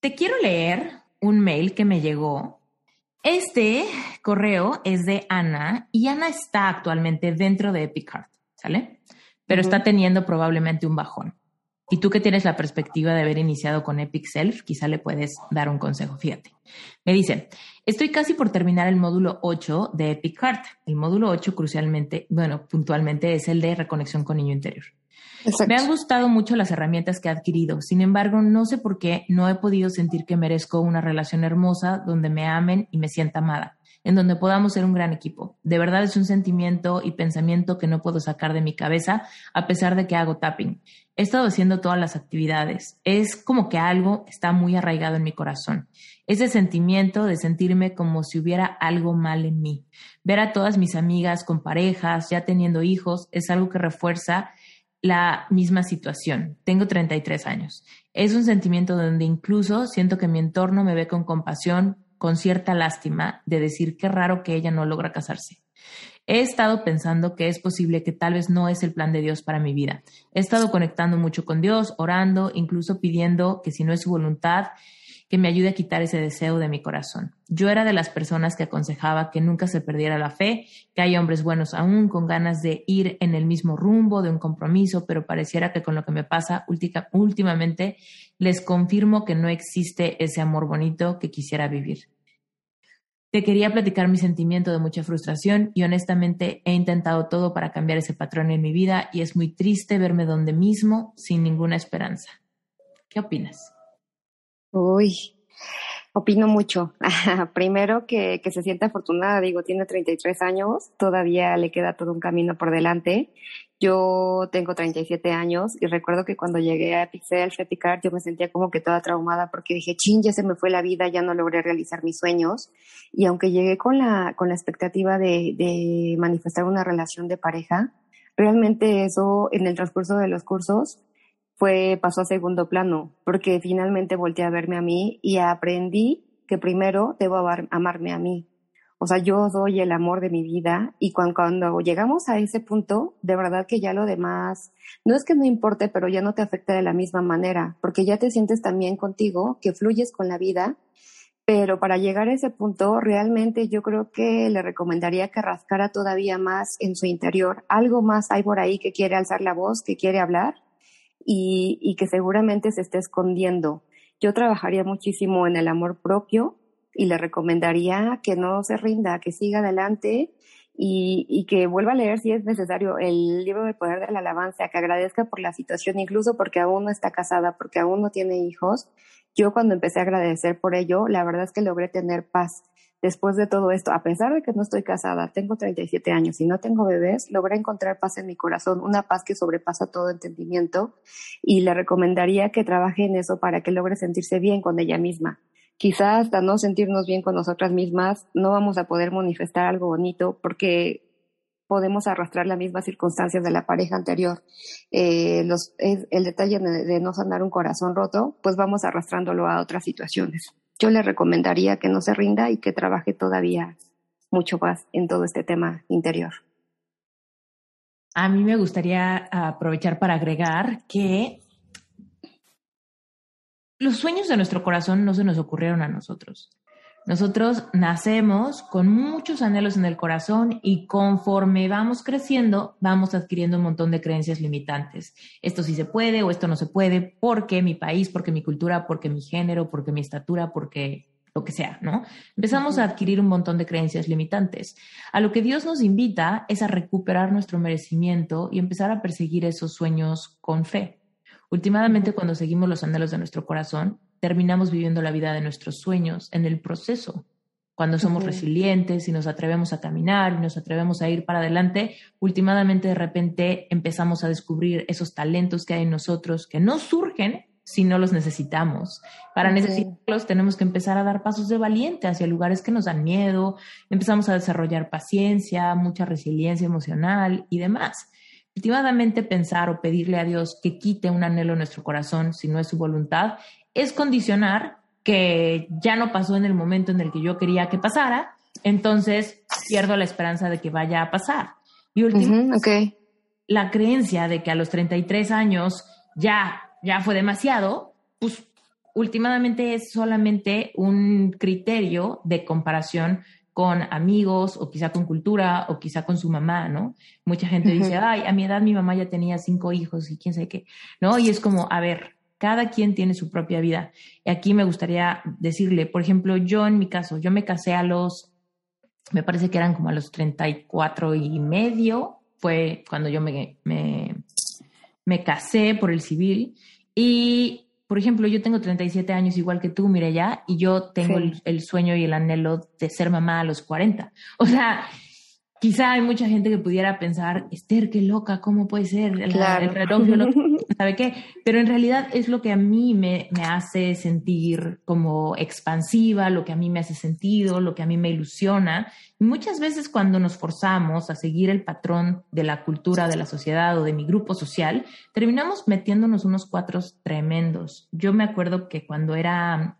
te quiero leer un mail que me llegó. Este correo es de Ana y Ana está actualmente dentro de Epicard, ¿sale? Pero está teniendo probablemente un bajón. Y tú que tienes la perspectiva de haber iniciado con Epic Self, quizá le puedes dar un consejo. Fíjate. Me dice, estoy casi por terminar el módulo 8 de Epic Heart. El módulo 8 crucialmente, bueno, puntualmente es el de reconexión con niño interior. Me han gustado mucho las herramientas que he adquirido. Sin embargo, no sé por qué no he podido sentir que merezco una relación hermosa donde me amen y me sienta amada. En donde podamos ser un gran equipo. De verdad es un sentimiento y pensamiento que no puedo sacar de mi cabeza a pesar de que hago tapping. He estado haciendo todas las actividades. Es como que algo está muy arraigado en mi corazón. Ese sentimiento de sentirme como si hubiera algo mal en mí. Ver a todas mis amigas con parejas, ya teniendo hijos, es algo que refuerza la misma situación. Tengo 33 años. Es un sentimiento donde incluso siento que mi entorno me ve con compasión, con cierta lástima, de decir qué raro que ella no logra casarse. He estado pensando que es posible que tal vez no es el plan de Dios para mi vida. He estado conectando mucho con Dios, orando, incluso pidiendo que si no es su voluntad, que me ayude a quitar ese deseo de mi corazón. Yo era de las personas que aconsejaba que nunca se perdiera la fe, que hay hombres buenos aún con ganas de ir en el mismo rumbo de un compromiso, pero pareciera que con lo que me pasa últimamente les confirmo que no existe ese amor bonito que quisiera vivir. Te quería platicar mi sentimiento de mucha frustración y honestamente he intentado todo para cambiar ese patrón en mi vida y es muy triste verme donde mismo sin ninguna esperanza. ¿Qué opinas? Uy, opino mucho. Primero que, que se siente afortunada, digo, tiene 33 años, todavía le queda todo un camino por delante. Yo tengo 37 años y recuerdo que cuando llegué a Pixel, Feticar, yo me sentía como que toda traumada porque dije, ching, ya se me fue la vida, ya no logré realizar mis sueños. Y aunque llegué con la, con la expectativa de, de manifestar una relación de pareja, realmente eso en el transcurso de los cursos fue, pasó a segundo plano, porque finalmente volteé a verme a mí y aprendí que primero debo amarme a mí. O sea, yo doy el amor de mi vida y cuando, cuando, llegamos a ese punto, de verdad que ya lo demás, no es que no importe, pero ya no te afecta de la misma manera, porque ya te sientes también contigo, que fluyes con la vida, pero para llegar a ese punto, realmente yo creo que le recomendaría que rascara todavía más en su interior. Algo más hay por ahí que quiere alzar la voz, que quiere hablar, y, y que seguramente se esté escondiendo. Yo trabajaría muchísimo en el amor propio y le recomendaría que no se rinda, que siga adelante y, y, que vuelva a leer si es necesario el libro del poder de la alabanza, que agradezca por la situación, incluso porque aún no está casada, porque aún no tiene hijos. Yo cuando empecé a agradecer por ello, la verdad es que logré tener paz después de todo esto, a pesar de que no estoy casada, tengo 37 años y no tengo bebés, logré encontrar paz en mi corazón, una paz que sobrepasa todo entendimiento y le recomendaría que trabaje en eso para que logre sentirse bien con ella misma. Quizás hasta no sentirnos bien con nosotras mismas, no vamos a poder manifestar algo bonito porque podemos arrastrar las mismas circunstancias de la pareja anterior. Eh, los, el detalle de, de no sanar un corazón roto, pues vamos arrastrándolo a otras situaciones yo le recomendaría que no se rinda y que trabaje todavía mucho más en todo este tema interior. A mí me gustaría aprovechar para agregar que los sueños de nuestro corazón no se nos ocurrieron a nosotros. Nosotros nacemos con muchos anhelos en el corazón y conforme vamos creciendo, vamos adquiriendo un montón de creencias limitantes. Esto sí se puede o esto no se puede, porque mi país, porque mi cultura, porque mi género, porque mi estatura, porque lo que sea, ¿no? Empezamos a adquirir un montón de creencias limitantes. A lo que Dios nos invita es a recuperar nuestro merecimiento y empezar a perseguir esos sueños con fe. Últimamente, cuando seguimos los anhelos de nuestro corazón, terminamos viviendo la vida de nuestros sueños en el proceso. Cuando somos resilientes y nos atrevemos a caminar y nos atrevemos a ir para adelante, últimamente de repente empezamos a descubrir esos talentos que hay en nosotros que no surgen si no los necesitamos. Para necesitarlos tenemos que empezar a dar pasos de valiente hacia lugares que nos dan miedo, empezamos a desarrollar paciencia, mucha resiliencia emocional y demás. Últimamente pensar o pedirle a Dios que quite un anhelo en nuestro corazón si no es su voluntad es condicionar que ya no pasó en el momento en el que yo quería que pasara, entonces pierdo la esperanza de que vaya a pasar. Y último, la creencia de que a los 33 años ya, ya fue demasiado, pues últimamente es solamente un criterio de comparación con amigos o quizá con cultura o quizá con su mamá, ¿no? Mucha gente dice, ay, a mi edad mi mamá ya tenía cinco hijos y quién sabe qué, ¿no? Y es como, a ver, cada quien tiene su propia vida. Y aquí me gustaría decirle, por ejemplo, yo en mi caso, yo me casé a los, me parece que eran como a los 34 y medio, fue cuando yo me, me, me casé por el civil. Y por ejemplo, yo tengo 37 años igual que tú, ya y yo tengo el, sueño y el anhelo de ser mamá a los 40. O sea, quizá hay mucha gente que pudiera pensar, Esther, qué loca, ¿cómo puede ser? El, reloj ¿sabe qué? Pero en realidad es lo que a mí me, me, hace sentir como expansiva, lo que a mí me hace sentido, lo que a mí me ilusiona. Y muchas veces cuando nos forzamos a seguir el patrón de la cultura, de la sociedad o de mi grupo social, terminamos metiéndonos unos cuatros tremendos. Yo me acuerdo que cuando era,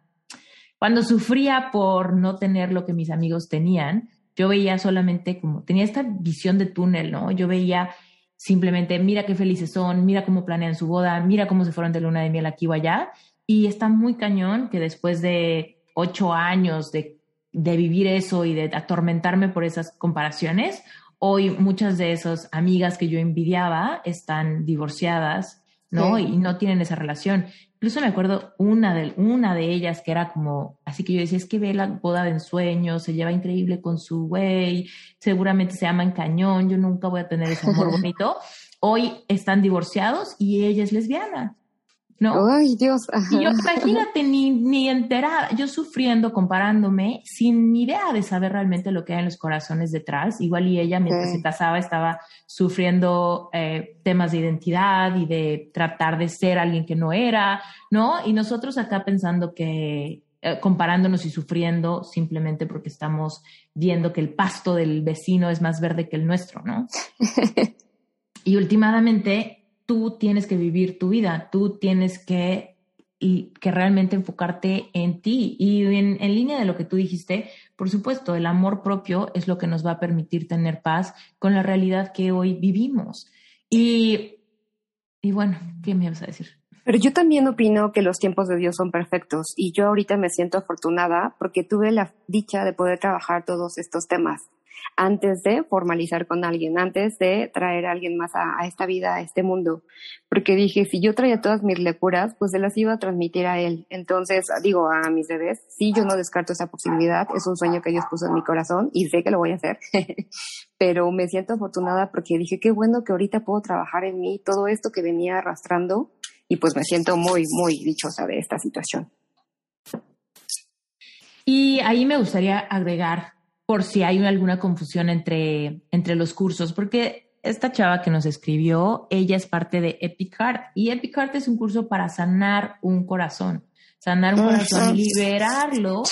cuando sufría por no tener lo que mis amigos tenían, yo veía solamente como, tenía esta visión de túnel, ¿no? Yo veía simplemente, mira qué felices son, mira cómo planean su boda, mira cómo se fueron de luna de miel aquí o allá. Y está muy cañón que después de ocho años de, de vivir eso y de atormentarme por esas comparaciones, hoy muchas de esas amigas que yo envidiaba están divorciadas, ¿no? Y no tienen esa relación. Incluso me acuerdo una de, una de ellas que era como, así que yo decía, es que ve la boda de ensueño, se lleva increíble con su güey, seguramente se llama en cañón, yo nunca voy a tener ese amor bonito. Hoy están divorciados y ella es lesbiana. ¿No? Ay, Dios. Y yo, imagínate, ni, ni enterada, yo sufriendo, comparándome, sin idea de saber realmente lo que hay en los corazones detrás. Igual y ella, mientras se casaba, estaba sufriendo eh, temas de identidad y de tratar de ser alguien que no era, ¿no? Y nosotros acá pensando que, eh, comparándonos y sufriendo simplemente porque estamos viendo que el pasto del vecino es más verde que el nuestro, ¿no? y últimamente tú tienes que vivir tu vida, tú tienes que, que realmente enfocarte en ti. Y en, línea de lo que tú dijiste, por supuesto, el amor propio es lo que nos va a permitir tener paz con la realidad que hoy vivimos. Y, y bueno, ¿qué me vas a decir? Pero yo también opino que los tiempos de Dios son perfectos y yo ahorita me siento afortunada porque tuve la dicha de poder trabajar todos estos temas antes de formalizar con alguien, antes de traer a alguien más a, esta vida, a este mundo. Porque dije, si yo traía todas mis lecuras, pues se las iba a transmitir a él. Entonces, digo, a mis bebés, sí, yo no descarto esa posibilidad, es un sueño que Dios puso en mi corazón y sé que lo voy a hacer. Pero me siento afortunada porque dije, qué bueno que ahorita puedo trabajar en mí todo esto que venía arrastrando y pues me siento muy, muy dichosa de esta situación. Y ahí me gustaría agregar por si hay alguna confusión entre, entre los cursos, porque esta chava que nos escribió, ella es parte de Epic Heart y Epic Heart es un curso para sanar un corazón, sanar un corazón, liberarlo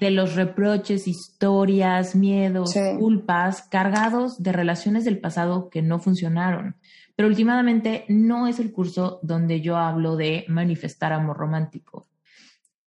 de los reproches, historias, miedos, culpas cargados de relaciones del pasado que no funcionaron. Pero últimamente no es el curso donde yo hablo de manifestar amor romántico.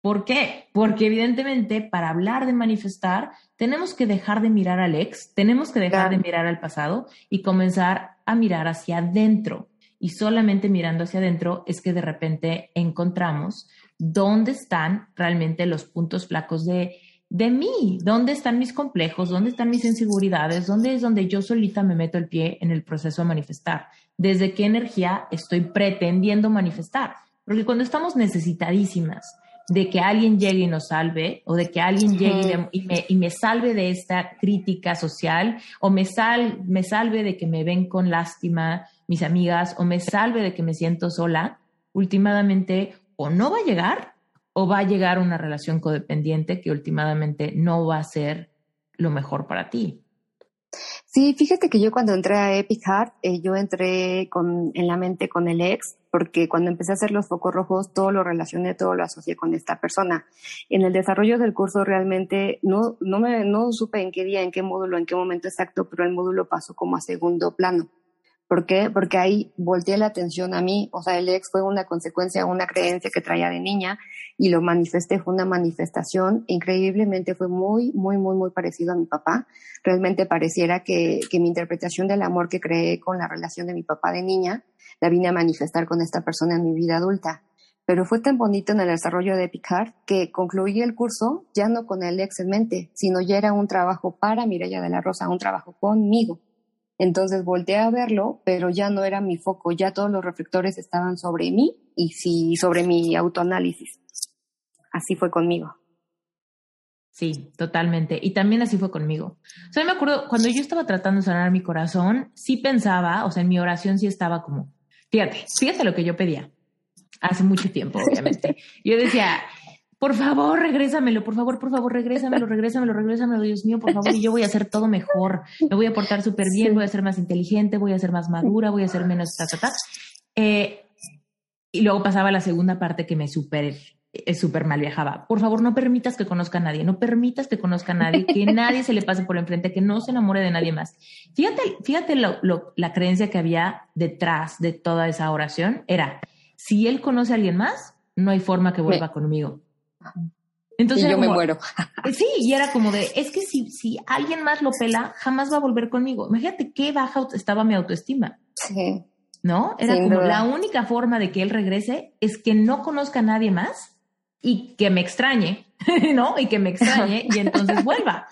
¿Por qué? Porque evidentemente para hablar de manifestar tenemos que dejar de mirar al ex, tenemos que dejar de mirar al pasado y comenzar a mirar hacia adentro. Y solamente mirando hacia adentro es que de repente encontramos dónde están realmente los puntos flacos de, de mí, dónde están mis complejos, dónde están mis inseguridades, dónde es donde yo solita me meto el pie en el proceso de manifestar, desde qué energía estoy pretendiendo manifestar. Porque cuando estamos necesitadísimas, de que alguien llegue y nos salve, o de que alguien llegue y, me, y, me, salve de esta crítica social, o me, sal, me salve de que me ven con lástima mis amigas, o me salve de que me siento sola, últimamente o no va a llegar, o va a llegar una relación codependiente que últimamente no va a ser lo mejor para ti. Sí, fíjate que yo cuando entré a Epic Heart, eh, yo entré con, en la mente con el ex, porque cuando empecé a hacer los focos rojos, todo lo relacioné, todo lo asocié con esta persona. En el desarrollo del curso realmente no, no, me, no supe en qué día, en qué módulo, en qué momento exacto, pero el módulo pasó como a segundo plano. ¿Por qué? Porque ahí volteé la atención a mí, o sea, el ex fue una consecuencia, una creencia que traía de niña y lo manifesté, fue una manifestación, increíblemente fue muy, muy, muy, muy parecido a mi papá. Realmente pareciera que, que mi interpretación del amor que creé con la relación de mi papá de niña, la vine a manifestar con esta persona en mi vida adulta. Pero fue tan bonito en el desarrollo de Picard que concluí el curso ya no con el ex en mente, sino ya era un trabajo para Mireya de la Rosa, un trabajo conmigo entonces volteé a verlo, pero ya no era mi foco, ya todos los reflectores estaban sobre mí y sí sobre mi autoanálisis. Así fue conmigo. Sí, totalmente. Y también así fue conmigo. O sea, me acuerdo, cuando yo estaba tratando de sanar mi corazón, sí pensaba, o sea, en mi oración sí estaba como, fíjate, fíjate lo que yo pedía. hace mucho tiempo, obviamente. Yo decía, por favor, regrésamelo, por favor, por favor, regrésamelo, regrésamelo, regrésamelo, Dios mío, por favor, y yo voy a hacer todo mejor. Me voy a portar súper bien, voy a ser más inteligente, voy a ser más madura, voy a ser menos ta, ta, ta. Eh, y luego pasaba la segunda parte que me súper es súper mal viajaba. Por favor, no permitas que conozca a nadie, no permitas que conozca a nadie, que nadie se le pase por enfrente, que no se enamore de nadie más. Fíjate, fíjate la creencia que había detrás de toda esa oración. Era, si él conoce a alguien más, no hay forma que vuelva conmigo. Entonces y yo me muero. Sí, y era como de, es que si, si alguien más lo pela, jamás va a volver conmigo. Imagínate qué baja estaba mi autoestima. Sí. ¿No? Era como la única forma de que él regrese es que no conozca a nadie más y que me extrañe, ¿no? Y que me extrañe y entonces vuelva.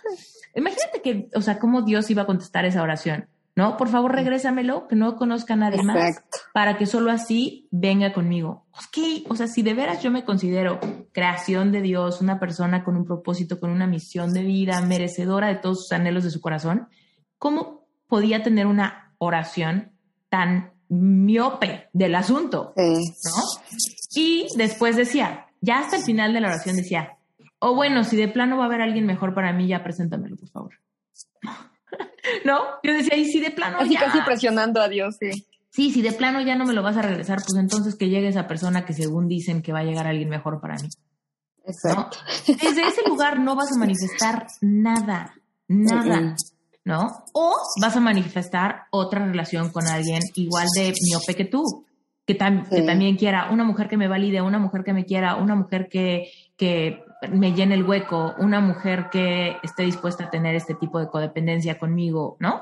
Imagínate que, o sea, cómo Dios iba a contestar esa oración. ¿no? Por favor, regrésamelo, que no conozca a nadie más, para que solo así venga conmigo. Ok, o sea, si de veras yo me considero creación de Dios, una persona con un propósito, con una misión de vida, merecedora de todos sus anhelos de su corazón, ¿cómo podía tener una oración tan miope del asunto? ¿No? Y después decía, ya hasta el final de la oración decía, o bueno, si de plano va a haber alguien mejor para mí, ya preséntamelo, por favor. ¿No? Yo decía, y si de plano Así casi presionando a Dios, sí. Sí, si de plano ya no me lo vas a regresar, pues entonces que llegue esa persona que según dicen que va a llegar alguien mejor para mí. Exacto. Desde ese lugar no vas a manifestar nada, nada, ¿no? O vas a manifestar otra relación con alguien igual de miope que tú, que, que también quiera una mujer que me valide, una mujer que me quiera, una mujer que, que me llene el hueco, una mujer que esté dispuesta a tener este tipo de codependencia conmigo, ¿no?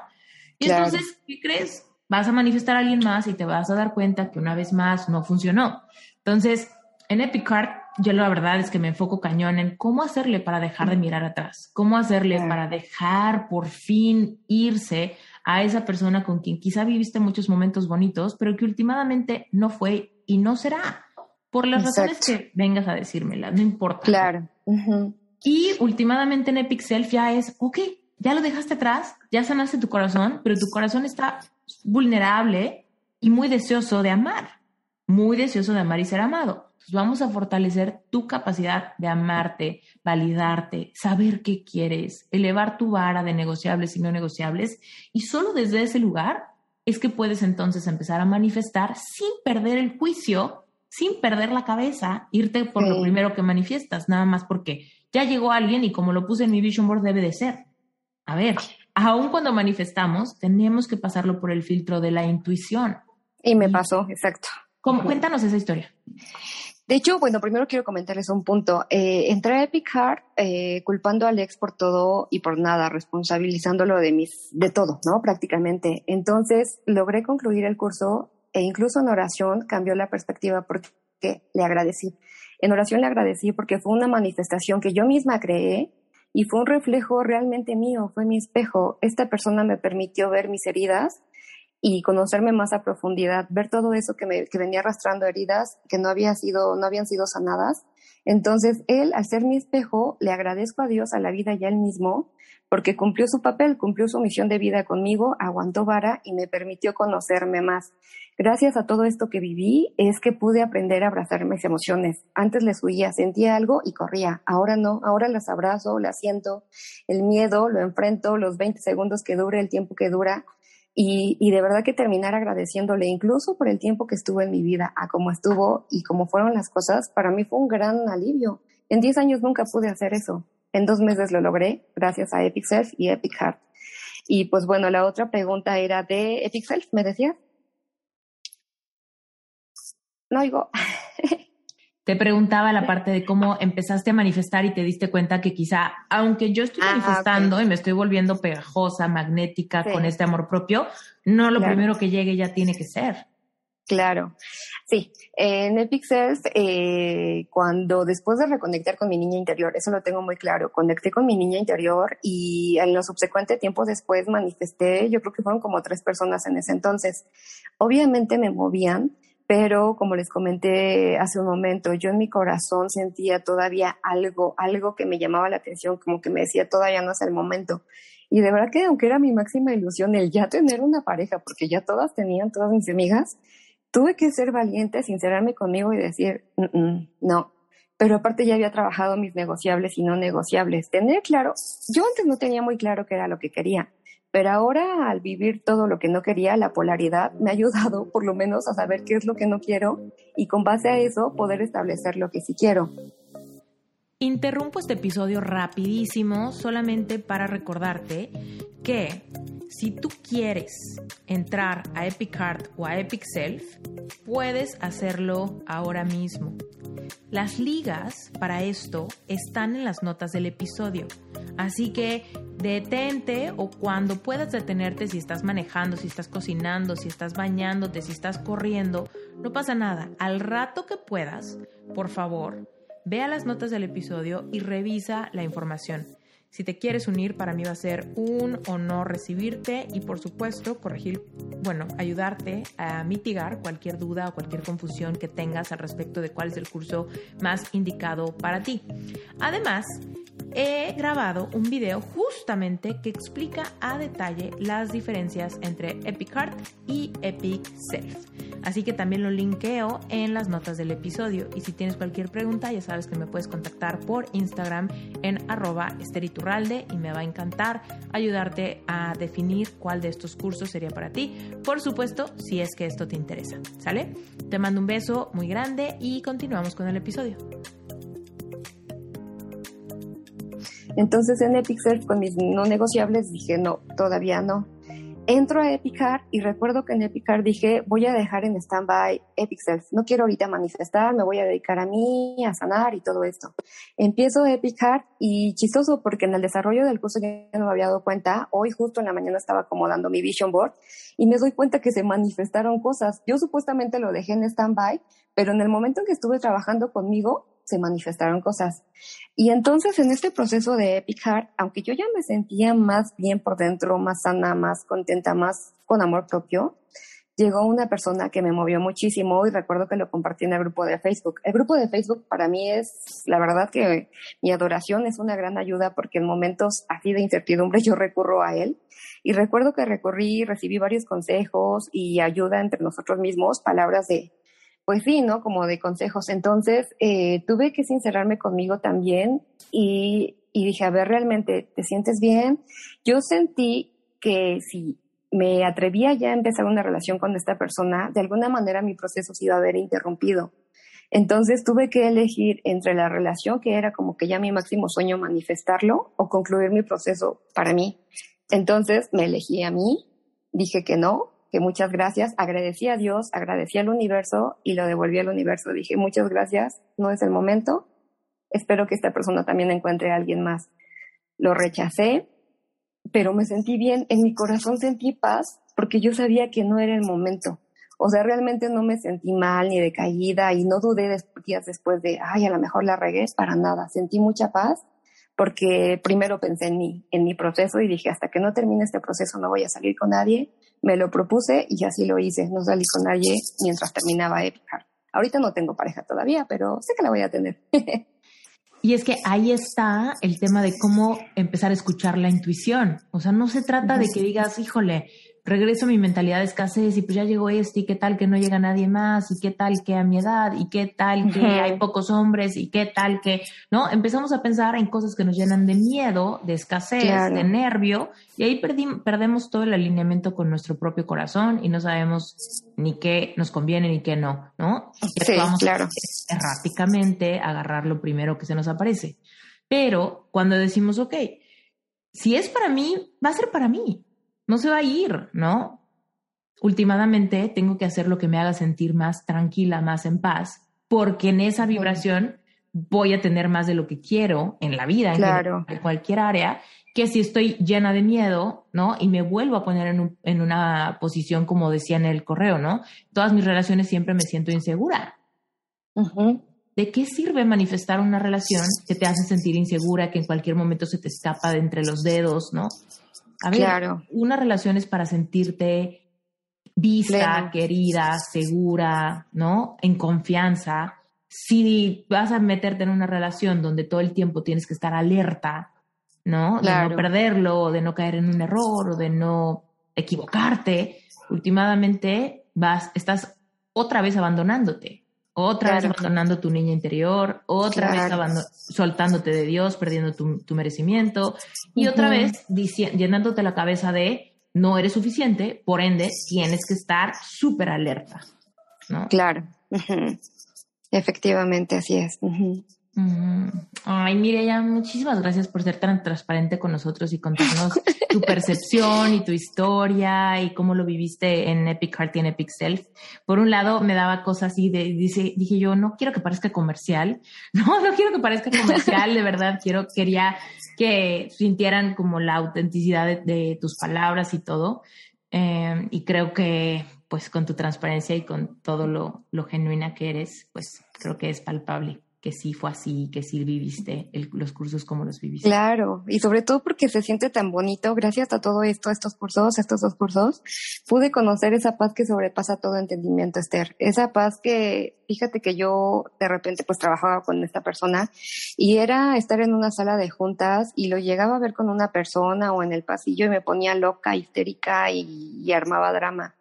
Y entonces, ¿qué crees? Vas a manifestar a alguien más y te vas a dar cuenta que una vez más no funcionó. Entonces, en Epic yo la verdad es que me enfoco cañón en cómo hacerle para dejar de mirar atrás, cómo hacerle para dejar por fin irse a esa persona con quien quizá viviste muchos momentos bonitos, pero que últimamente no fue y no será por las razones que vengas a decírmela, no importa. Claro. Y últimamente en Epic Self ya es, ok, ya lo dejaste atrás, ya sanaste tu corazón, pero tu corazón está vulnerable y muy deseoso de amar, muy deseoso de amar y ser amado. Vamos a fortalecer tu capacidad de amarte, validarte, saber qué quieres, elevar tu vara de negociables y no negociables. Y solo desde ese lugar es que puedes entonces empezar a manifestar sin perder el juicio sin perder la cabeza, irte por lo primero que manifiestas, nada más porque ya llegó alguien y como lo puse en mi vision board debe de ser. A ver, aun cuando manifestamos, tenemos que pasarlo por el filtro de la intuición. Y me pasó, exacto. Cuéntanos esa historia. De hecho, bueno, primero quiero comentarles un punto. Eh, entré a Epic Heart eh, culpando a Alex por todo y por nada, responsabilizándolo de mis, de todo, ¿no? Prácticamente. Entonces, logré concluir el curso e incluso en oración cambió la perspectiva porque le agradecí. En oración le agradecí porque fue una manifestación que yo misma creé y fue un reflejo realmente mío, fue mi espejo. Esta persona me permitió ver mis heridas y conocerme más a profundidad, ver todo eso que, me, que venía arrastrando heridas que no, había sido, no habían sido sanadas. Entonces, él, al ser mi espejo, le agradezco a Dios, a la vida y a él mismo, porque cumplió su papel, cumplió su misión de vida conmigo, aguantó vara y me permitió conocerme más. Gracias a todo esto que viví es que pude aprender a abrazar mis emociones. Antes les huía, sentía algo y corría. Ahora no, ahora las abrazo, las siento. El miedo lo enfrento los 20 segundos que dure, el tiempo que dura. Y, y de verdad que terminar agradeciéndole incluso por el tiempo que estuvo en mi vida, a cómo estuvo y cómo fueron las cosas, para mí fue un gran alivio. En 10 años nunca pude hacer eso. En dos meses lo logré gracias a Epic Self y Epic Heart. Y pues bueno, la otra pregunta era de Epic Self, ¿me decías? No oigo. Te preguntaba la parte de cómo empezaste a manifestar y te diste cuenta que quizá, aunque yo estoy ah, manifestando y me estoy volviendo pegajosa, magnética con este amor propio, no lo primero que llegue ya tiene que ser. Claro, sí. En Epic Self, eh, cuando después de reconectar con mi niña interior, eso lo tengo muy claro, conecté con mi niña interior y en los subsecuentes tiempos después manifesté, yo creo que fueron como tres personas en ese entonces. Obviamente me movían, pero como les comenté hace un momento, yo en mi corazón sentía todavía algo, algo que me llamaba la atención, como que me decía todavía no es el momento. Y de verdad que aunque era mi máxima ilusión el ya tener una pareja, porque ya todas tenían, todas mis amigas, tuve que ser valiente, sincerarme conmigo y decir, no. Pero aparte ya había trabajado mis negociables y no negociables. Tener claro, yo antes no tenía muy claro qué era lo que quería, pero ahora al vivir todo lo que no quería, la polaridad me ha ayudado por lo menos a saber qué es lo que no quiero y con base a eso poder establecer lo que sí quiero. Interrumpo este episodio rapidísimo solamente para recordarte que si tú quieres entrar a Epic Heart o a Epic Self, puedes hacerlo ahora mismo. Las ligas para esto están en las notas del episodio. Así que detente o cuando puedas detenerte si estás manejando, si estás cocinando, si estás bañándote, si estás corriendo, no pasa nada. Al rato que puedas, por favor, Ve a las notas del episodio y revisa la información. Si te quieres unir, para mí va a ser un honor recibirte y por supuesto corregir, bueno, ayudarte a mitigar cualquier duda o cualquier confusión que tengas al respecto de cuál es el curso más indicado para ti. Además, he grabado un video justamente que explica a detalle las diferencias entre Epic Heart y Epic Self. Así que también lo linkeo en las notas del episodio. Y si tienes cualquier pregunta, ya sabes que me puedes contactar por Instagram en arroba esteriturralde y me va a encantar ayudarte a definir cuál de estos cursos sería para ti. Por supuesto, si es que esto te interesa. ¿Sale? Te mando un beso muy grande y continuamos con el episodio. Entonces en Epixel con mis no negociables dije, no, todavía no entro a Epicar y recuerdo que en Epicar dije, voy a dejar en stand-by Epic. No quiero ahorita manifestar, me voy a dedicar a mí, a sanar y todo esto. Empiezo Epicar y chistoso porque en el desarrollo del curso ya no me había dado cuenta. Hoy justo en la mañana estaba acomodando mi vision board y me doy cuenta que se manifestaron cosas. Yo supuestamente lo dejé en stand-by, pero en el momento en que estuve trabajando conmigo, se manifestaron cosas. Y entonces en este proceso de Epic Heart, aunque yo ya me sentía más bien por dentro, más sana, más contenta, más con amor propio, llegó una persona que me movió muchísimo y recuerdo que lo compartí en el grupo de Facebook. El grupo de Facebook para mí es, la verdad que mi adoración es una gran ayuda porque en momentos así de incertidumbre yo recurro a él. Y recuerdo que recorrí, recibí varios consejos y ayuda entre nosotros mismos, palabras de, pues sí, ¿no? Como de consejos. Entonces, eh, tuve que sincerarme conmigo también y, dije, a ver, ¿realmente te sientes bien? Yo sentí que si me atrevía ya a empezar una relación con esta persona, de alguna manera mi proceso se iba a haber interrumpido. Entonces tuve que elegir entre la relación, que era como que ya mi máximo sueño manifestarlo, o concluir mi proceso para mí. Entonces me elegí a mí, dije que no, que muchas gracias, agradecí a Dios, agradecí al universo y lo devolví al universo. Dije, muchas gracias, no es el momento, espero que esta persona también encuentre a alguien más. Lo rechacé, pero me sentí bien, en mi corazón sentí paz porque yo sabía que no era el momento. O sea, realmente no me sentí mal ni decaída y no dudé días después de, ay, a lo mejor la regué, para nada. Sentí mucha paz porque primero pensé en mí, en mi proceso y dije, hasta que no termine este proceso no voy a salir con nadie me lo propuse y así lo hice. No salí con nadie mientras terminaba Epic Ahorita no tengo pareja todavía, pero sé que la voy a tener. Y es que ahí está el tema de cómo empezar a escuchar la intuición. O sea, no se trata de que digas, híjole, regreso a mi mentalidad de escasez y pues ya llegó este y qué tal que no llega nadie más y qué tal que a mi edad y qué tal que hay pocos hombres y qué tal que, ¿no? Empezamos a pensar en cosas que nos llenan de miedo, de escasez, de nervio y ahí perdemos todo el alineamiento con nuestro propio corazón y no sabemos ni qué nos conviene ni qué no, ¿no? Y sí, claro. erráticamente agarrar lo primero que se nos aparece. Pero cuando decimos, ok, si es para mí, va a ser para mí no se va a ir, ¿no? Últimamente tengo que hacer lo que me haga sentir más tranquila, más en paz, porque en esa vibración voy a tener más de lo que quiero en la vida, en, cualquier área, que si estoy llena de miedo, ¿no? Y me vuelvo a poner en, una posición, como decía en el correo, ¿no? Todas mis relaciones siempre me siento insegura. ¿De qué sirve manifestar una relación que te hace sentir insegura, que en cualquier momento se te escapa de entre los dedos, ¿no? A ver, claro. una relación es para sentirte vista, querida, segura, ¿no? En confianza. Si vas a meterte en una relación donde todo el tiempo tienes que estar alerta, ¿no? De no perderlo, de no caer en un error, o de no equivocarte, últimamente vas, estás otra vez abandonándote, otra vez abandonando tu niña interior, otra vez soltándote de Dios, perdiendo tu, merecimiento y otra vez llenándote la cabeza de no eres suficiente, por ende tienes que estar súper alerta. ¿no? Claro, efectivamente así es. Ay, Mireya, muchísimas gracias por ser tan transparente con nosotros y contarnos tu percepción y tu historia y cómo lo viviste en Epic Heart y en Epic Self. Por un lado, me daba cosas así de, dice, dije yo, no quiero que parezca comercial. No, no quiero que parezca comercial, de verdad. Quiero, quería que sintieran como la autenticidad de, tus palabras y todo. Eh, y creo que, pues, con tu transparencia y con todo lo, lo genuina que eres, pues, creo que es palpable que sí fue así, que sí viviste los cursos como los viviste. Claro, y sobre todo porque se siente tan bonito, gracias a todo esto, a estos cursos, a estos dos cursos, pude conocer esa paz que sobrepasa todo entendimiento, Esther. Esa paz que, fíjate que yo de repente pues trabajaba con esta persona y era estar en una sala de juntas y lo llegaba a ver con una persona o en el pasillo y me ponía loca, histérica y armaba drama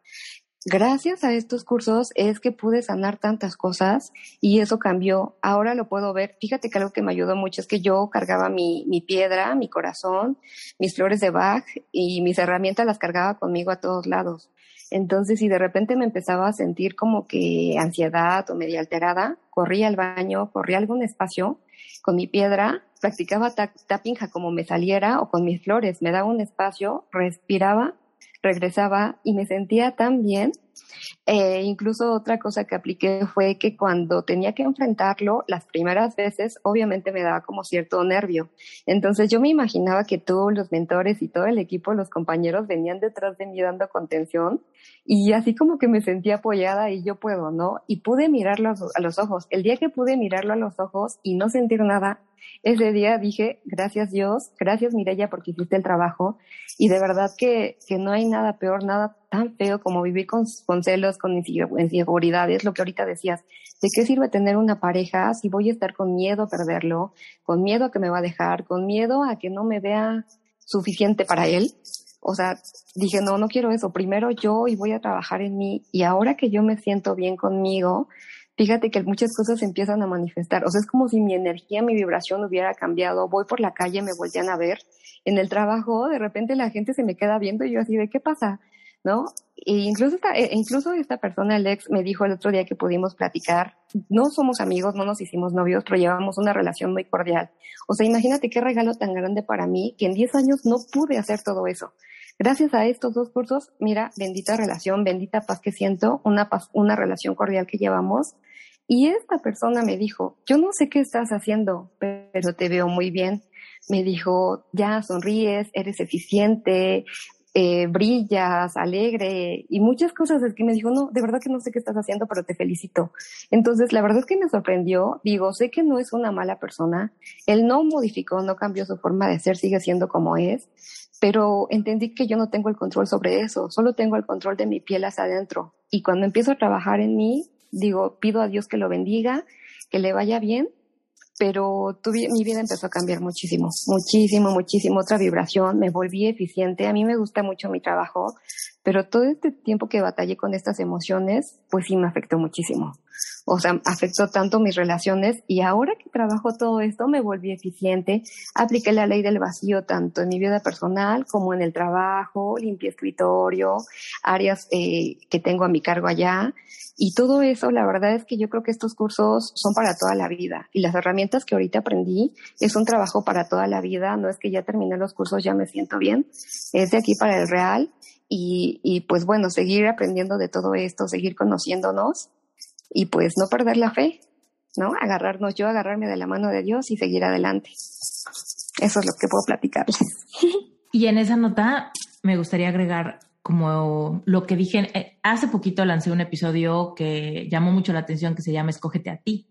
gracias a estos cursos es que pude sanar tantas cosas y eso cambió. Ahora lo puedo ver. Fíjate que algo que me ayudó mucho es que yo cargaba mi, mi piedra, mi corazón, mis flores de Bach y mis herramientas las cargaba conmigo a todos lados. Entonces, si de repente me empezaba a sentir como que ansiedad o media alterada, corría al baño, corría a algún espacio con mi piedra, practicaba tapinja como me saliera o con mis flores, me daba un espacio, respiraba regresaba y me sentía tan bien. Eh, incluso otra cosa que apliqué fue que cuando tenía que enfrentarlo, las primeras veces, obviamente me daba como cierto nervio. Entonces yo me imaginaba que todos los mentores y todo el equipo, los compañeros venían detrás de mí dando contención y así como que me sentía apoyada y yo puedo, ¿no? Y pude mirarlo a los ojos. El día que pude mirarlo a los ojos y no sentir nada, ese día dije, gracias Dios, gracias Mireya porque hiciste el trabajo y de verdad que, que no hay nada peor, nada tan feo como vivir con, con celos, con inseguridades, lo que ahorita decías, ¿de qué sirve tener una pareja si voy a estar con miedo a perderlo, con miedo a que me va a dejar, con miedo a que no me vea suficiente para él? O sea, dije, no, no quiero eso. Primero yo y voy a trabajar en mí. Y ahora que yo me siento bien conmigo, fíjate que muchas cosas empiezan a manifestar. O sea, es como si mi energía, mi vibración hubiera cambiado. Voy por la calle, me voltean a ver. En el trabajo, de repente la gente se me queda viendo y yo así de, ¿qué pasa? ¿No? E incluso esta, e incluso esta persona, Alex, me dijo el otro día que pudimos platicar. No somos amigos, no nos hicimos novios, pero llevamos una relación muy cordial. O sea, imagínate qué regalo tan grande para mí que en 10 años no pude hacer todo eso. Gracias a estos dos cursos, mira, bendita relación, bendita paz que siento, una paz, una relación cordial que llevamos. Y esta persona me dijo, yo no sé qué estás haciendo, pero te veo muy bien. Me dijo, ya sonríes, eres eficiente, eh, brillas, alegre y muchas cosas. Es que me dijo, no, de verdad que no sé qué estás haciendo, pero te felicito. Entonces, la verdad es que me sorprendió. Digo, sé que no es una mala persona. Él no modificó, no cambió su forma de ser, sigue siendo como es pero entendí que yo no tengo el control sobre eso, solo tengo el control de mi piel hacia adentro. Y cuando empiezo a trabajar en mí, digo, pido a Dios que lo bendiga, que le vaya bien, pero mi vida empezó a cambiar muchísimo, muchísimo, muchísimo, otra vibración, me volví eficiente, a mí me gusta mucho mi trabajo, pero todo este tiempo que batallé con estas emociones, pues sí me afectó muchísimo. O sea, afectó tanto mis relaciones y ahora que trabajo todo esto me volví eficiente, apliqué la ley del vacío tanto en mi vida personal como en el trabajo, limpié escritorio, áreas eh, que tengo a mi cargo allá. Y todo eso, la verdad es que yo creo que estos cursos son para toda la vida y las herramientas que ahorita aprendí es un trabajo para toda la vida, no es que ya terminé los cursos, ya me siento bien, es de aquí para el real y, y pues bueno, seguir aprendiendo de todo esto, seguir conociéndonos y pues no perder la fe, ¿no? Agarrarnos yo, agarrarme de la mano de Dios y seguir adelante. Eso es lo que puedo platicarles. Y en esa nota me gustaría agregar como lo que dije, eh, hace poquito lancé un episodio que llamó mucho la atención que se llama Escógete a ti.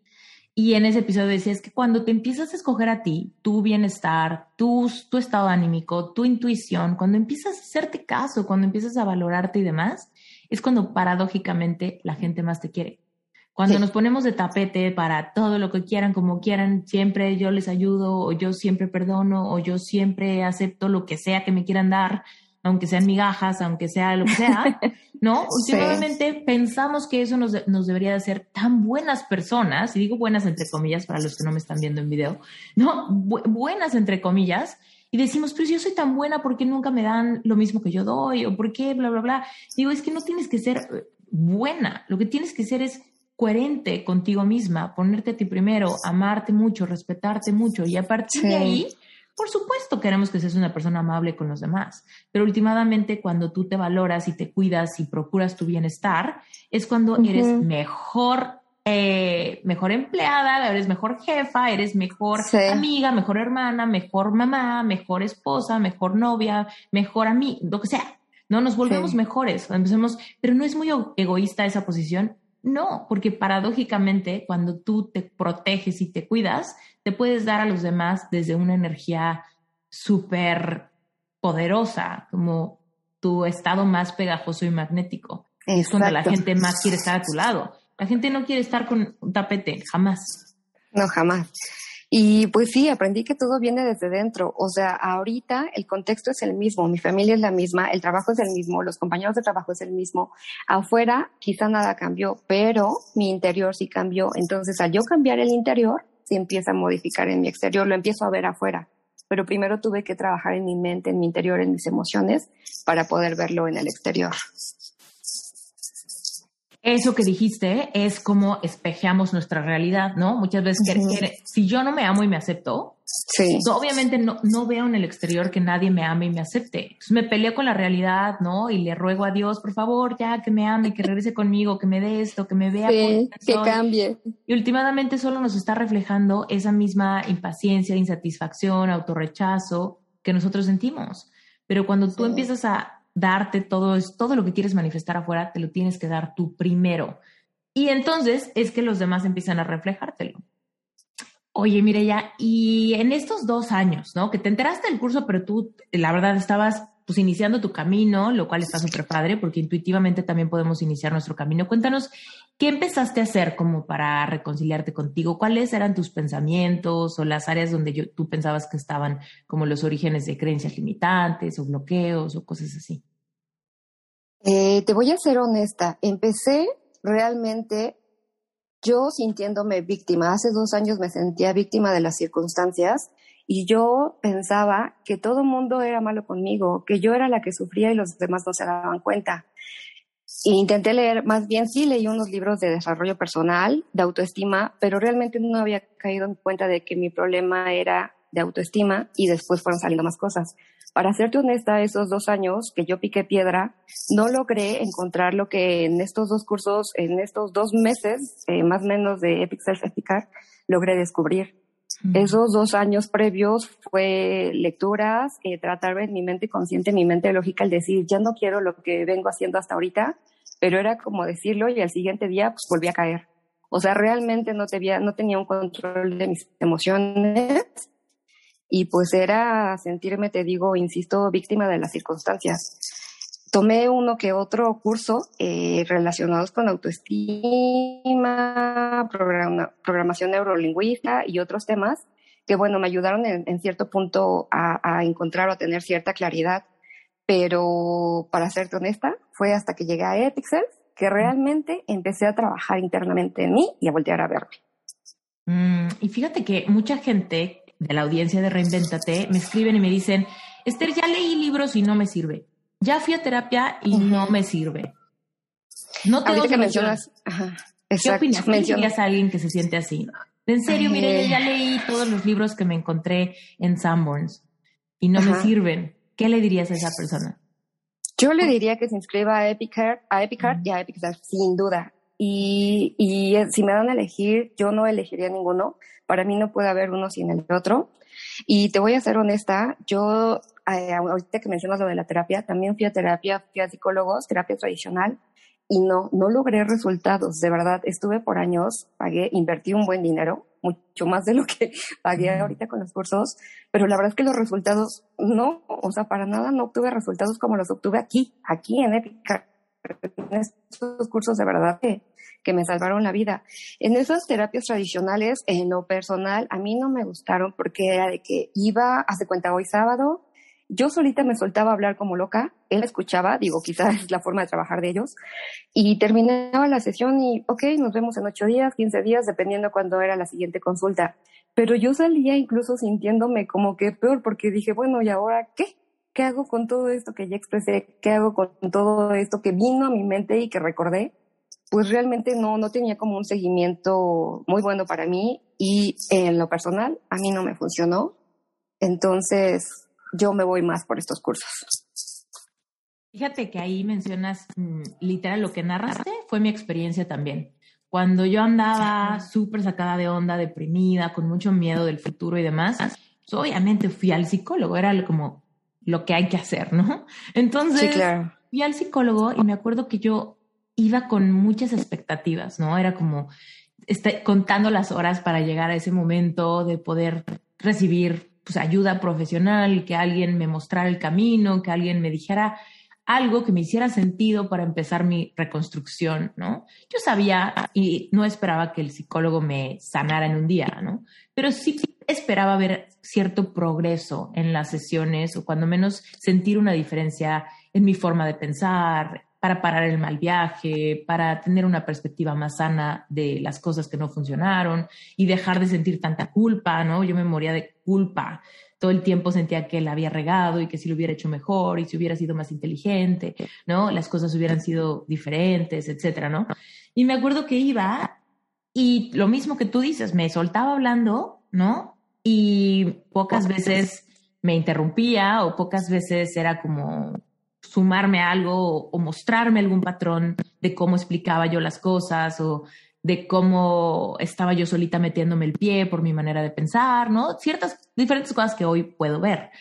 Y en ese episodio decía, es que cuando te empiezas a escoger a ti, tu bienestar, tu, tu estado anímico, tu intuición, cuando empiezas a hacerte caso, cuando empiezas a valorarte y demás, es cuando paradójicamente la gente más te quiere. Cuando nos ponemos de tapete para todo lo que quieran, como quieran, siempre yo les ayudo, o yo siempre perdono, o yo siempre acepto lo que sea que me quieran dar, aunque sean migajas, aunque sea lo que sea, ¿no? Últimamente pensamos que eso nos, nos debería de hacer tan buenas personas, y digo buenas entre comillas para los que no me están viendo en video, ¿no? buenas entre comillas, y decimos, pero si yo soy tan buena, ¿por qué nunca me dan lo mismo que yo doy? ¿O por qué bla, bla, bla? Digo, es que no tienes que ser eh, buena, lo que tienes que ser es coherente contigo misma, ponerte a ti primero, amarte mucho, respetarte mucho. Y a partir de ahí, por supuesto queremos que seas una persona amable con los demás, pero últimamente cuando tú te valoras y te cuidas y procuras tu bienestar, es cuando eres mejor eh, mejor empleada, eres mejor jefa, eres mejor amiga, mejor hermana, mejor mamá, mejor esposa, mejor novia, mejor amiga, lo que sea. No nos volvemos mejores, empecemos, pero no es muy egoísta esa posición. No, porque paradójicamente cuando tú te proteges y te cuidas, te puedes dar a los demás desde una energía súper poderosa, como tu estado más pegajoso y magnético. Es cuando la gente más quiere estar a tu lado. La gente no quiere estar con un tapete, jamás. No, jamás. Y pues sí, aprendí que todo viene desde dentro. O sea, ahorita el contexto es el mismo, mi familia es la misma, el trabajo es el mismo, los compañeros de trabajo es el mismo. Afuera quizá nada cambió, pero mi interior sí cambió. Entonces, al yo cambiar el interior, se empieza a modificar en mi exterior, lo empiezo a ver afuera. Pero primero tuve que trabajar en mi mente, en mi interior, en mis emociones, para poder verlo en el exterior eso que dijiste es como espejeamos nuestra realidad, ¿no? Muchas veces, si yo no me amo y me acepto, sí. obviamente no, no, veo en el exterior que nadie me ame y me acepte. me peleo con la realidad, ¿no? Y le ruego a Dios, por favor, ya que me ame, que regrese conmigo, que me dé esto, que me vea. Sí, que cambie. Y últimamente solo nos está reflejando esa misma impaciencia, insatisfacción, autorrechazo que nosotros sentimos. Pero cuando tú empiezas a darte todo, todo lo que quieres manifestar afuera, te lo tienes que dar tú primero. Y entonces es que los demás empiezan a reflejártelo. Oye, ya y en estos dos años, ¿no? Que te enteraste del curso, pero tú, la verdad, estabas pues iniciando tu camino, lo cual está súper padre, porque intuitivamente también podemos iniciar nuestro camino. Cuéntanos, ¿qué empezaste a hacer como para reconciliarte contigo? ¿Cuáles eran tus pensamientos o las áreas donde yo, tú pensabas que estaban como los orígenes de creencias limitantes o bloqueos o cosas así? Eh, te voy a ser honesta, empecé realmente yo sintiéndome víctima. Hace dos años me sentía víctima de las circunstancias y yo pensaba que todo el mundo era malo conmigo, que yo era la que sufría y los demás no se daban cuenta. Intenté leer, más bien sí leí unos libros de desarrollo personal, de autoestima, pero realmente no había caído en cuenta de que mi problema era de autoestima y después fueron saliendo más cosas. Para serte honesta, esos dos años que yo piqué piedra, no logré encontrar lo que en estos dos cursos, en estos dos meses, eh, más o menos de Epic Self Epicar, logré descubrir. Esos dos años previos fue lecturas, eh, tratar en mi mente consciente, mi mente lógica, el decir, ya no quiero lo que vengo haciendo hasta ahorita, pero era como decirlo y al siguiente día pues volví a caer. O sea, realmente no tenía, no tenía un control de mis emociones y pues era sentirme, te digo, insisto, víctima de las circunstancias tomé uno que otro curso eh, relacionados con autoestima, programación neurolingüística y otros temas que, bueno, me ayudaron en, cierto punto a, encontrar o a tener cierta claridad. Pero, para serte honesta, fue hasta que llegué a Epixel que realmente empecé a trabajar internamente en mí y a voltear a verme. Mm, y fíjate que mucha gente de la audiencia de Reinventate me escriben y me dicen, Esther, ya leí libros y no me sirve ya fui a terapia y no me sirve. No tengo que mencionas, ¿Qué opinas? ¿Qué dirías a alguien que se siente así? En serio, mire, ya leí todos los libros que me encontré en Sanborns y no me sirven. ¿Qué le dirías a esa persona? Yo le diría que se inscriba a Epicard, a Epicard y a Epicard, sin duda. Y, y si me dan a elegir, yo no elegiría ninguno. Para mí no puede haber uno sin el otro. Y te voy a ser honesta, yo eh, ahorita que mencionas lo de la terapia, también fui a terapia, fui a psicólogos, terapia tradicional, y no, no logré resultados. De verdad, estuve por años, pagué, invertí un buen dinero, mucho más de lo que pagué ahorita con los cursos, pero la verdad es que los resultados no, o sea, para nada no obtuve resultados como los obtuve aquí, aquí en Épica, en estos cursos de verdad que, que me salvaron la vida. En esas terapias tradicionales, en lo personal, a mí no me gustaron porque era de que iba, hace cuenta hoy sábado, yo solita me soltaba a hablar como loca, él escuchaba, digo, quizás es la forma de trabajar de ellos, y terminaba la sesión y, ok, nos vemos en ocho días, quince días, dependiendo cuándo era la siguiente consulta. Pero yo salía incluso sintiéndome como que peor, porque dije, bueno, ¿y ahora qué? ¿Qué hago con todo esto que ya expresé? ¿Qué hago con todo esto que vino a mi mente y que recordé? Pues realmente no, no tenía como un seguimiento muy bueno para mí y en lo personal a mí no me funcionó. Entonces, yo me voy más por estos cursos. Fíjate que ahí mencionas mm, literal lo que narraste fue mi experiencia también. Cuando yo andaba súper sacada de onda, deprimida, con mucho miedo del futuro y demás, pues, obviamente fui al psicólogo, era como lo que hay que hacer, ¿no? Entonces, fui al psicólogo y me acuerdo que yo iba con muchas expectativas, ¿no? Era como este, contando las horas para llegar a ese momento de poder recibir pues, ayuda profesional, que alguien me mostrara el camino, que alguien me dijera algo que me hiciera sentido para empezar mi reconstrucción, ¿no? Yo sabía y no esperaba que el psicólogo me sanara en un día, ¿no? Pero sí esperaba ver cierto progreso en las sesiones o cuando menos sentir una diferencia en mi forma de pensar, para parar el mal viaje, para tener una perspectiva más sana de las cosas que no funcionaron y dejar de sentir tanta culpa, ¿no? Yo me moría de culpa. Todo el tiempo sentía que la había regado y que si lo hubiera hecho mejor y si hubiera sido más inteligente, ¿no? Las cosas hubieran sido diferentes, etcétera, ¿no? Y me acuerdo que iba y lo mismo que tú dices, me soltaba hablando, ¿no? Y pocas veces me interrumpía o pocas veces era como sumarme a algo o, mostrarme algún patrón de cómo explicaba yo las cosas o de cómo estaba yo solita metiéndome el pie por mi manera de pensar, ¿no? Ciertas diferentes cosas que hoy puedo ver.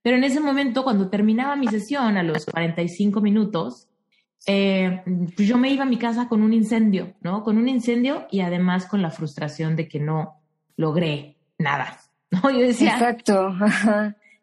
Pero en ese momento, cuando terminaba mi sesión a los 45 minutos, eh, pues yo me iba a mi casa con un incendio, ¿no? Con un incendio y además con la frustración de que no logré nada, ¿no? Yo decía... Exacto.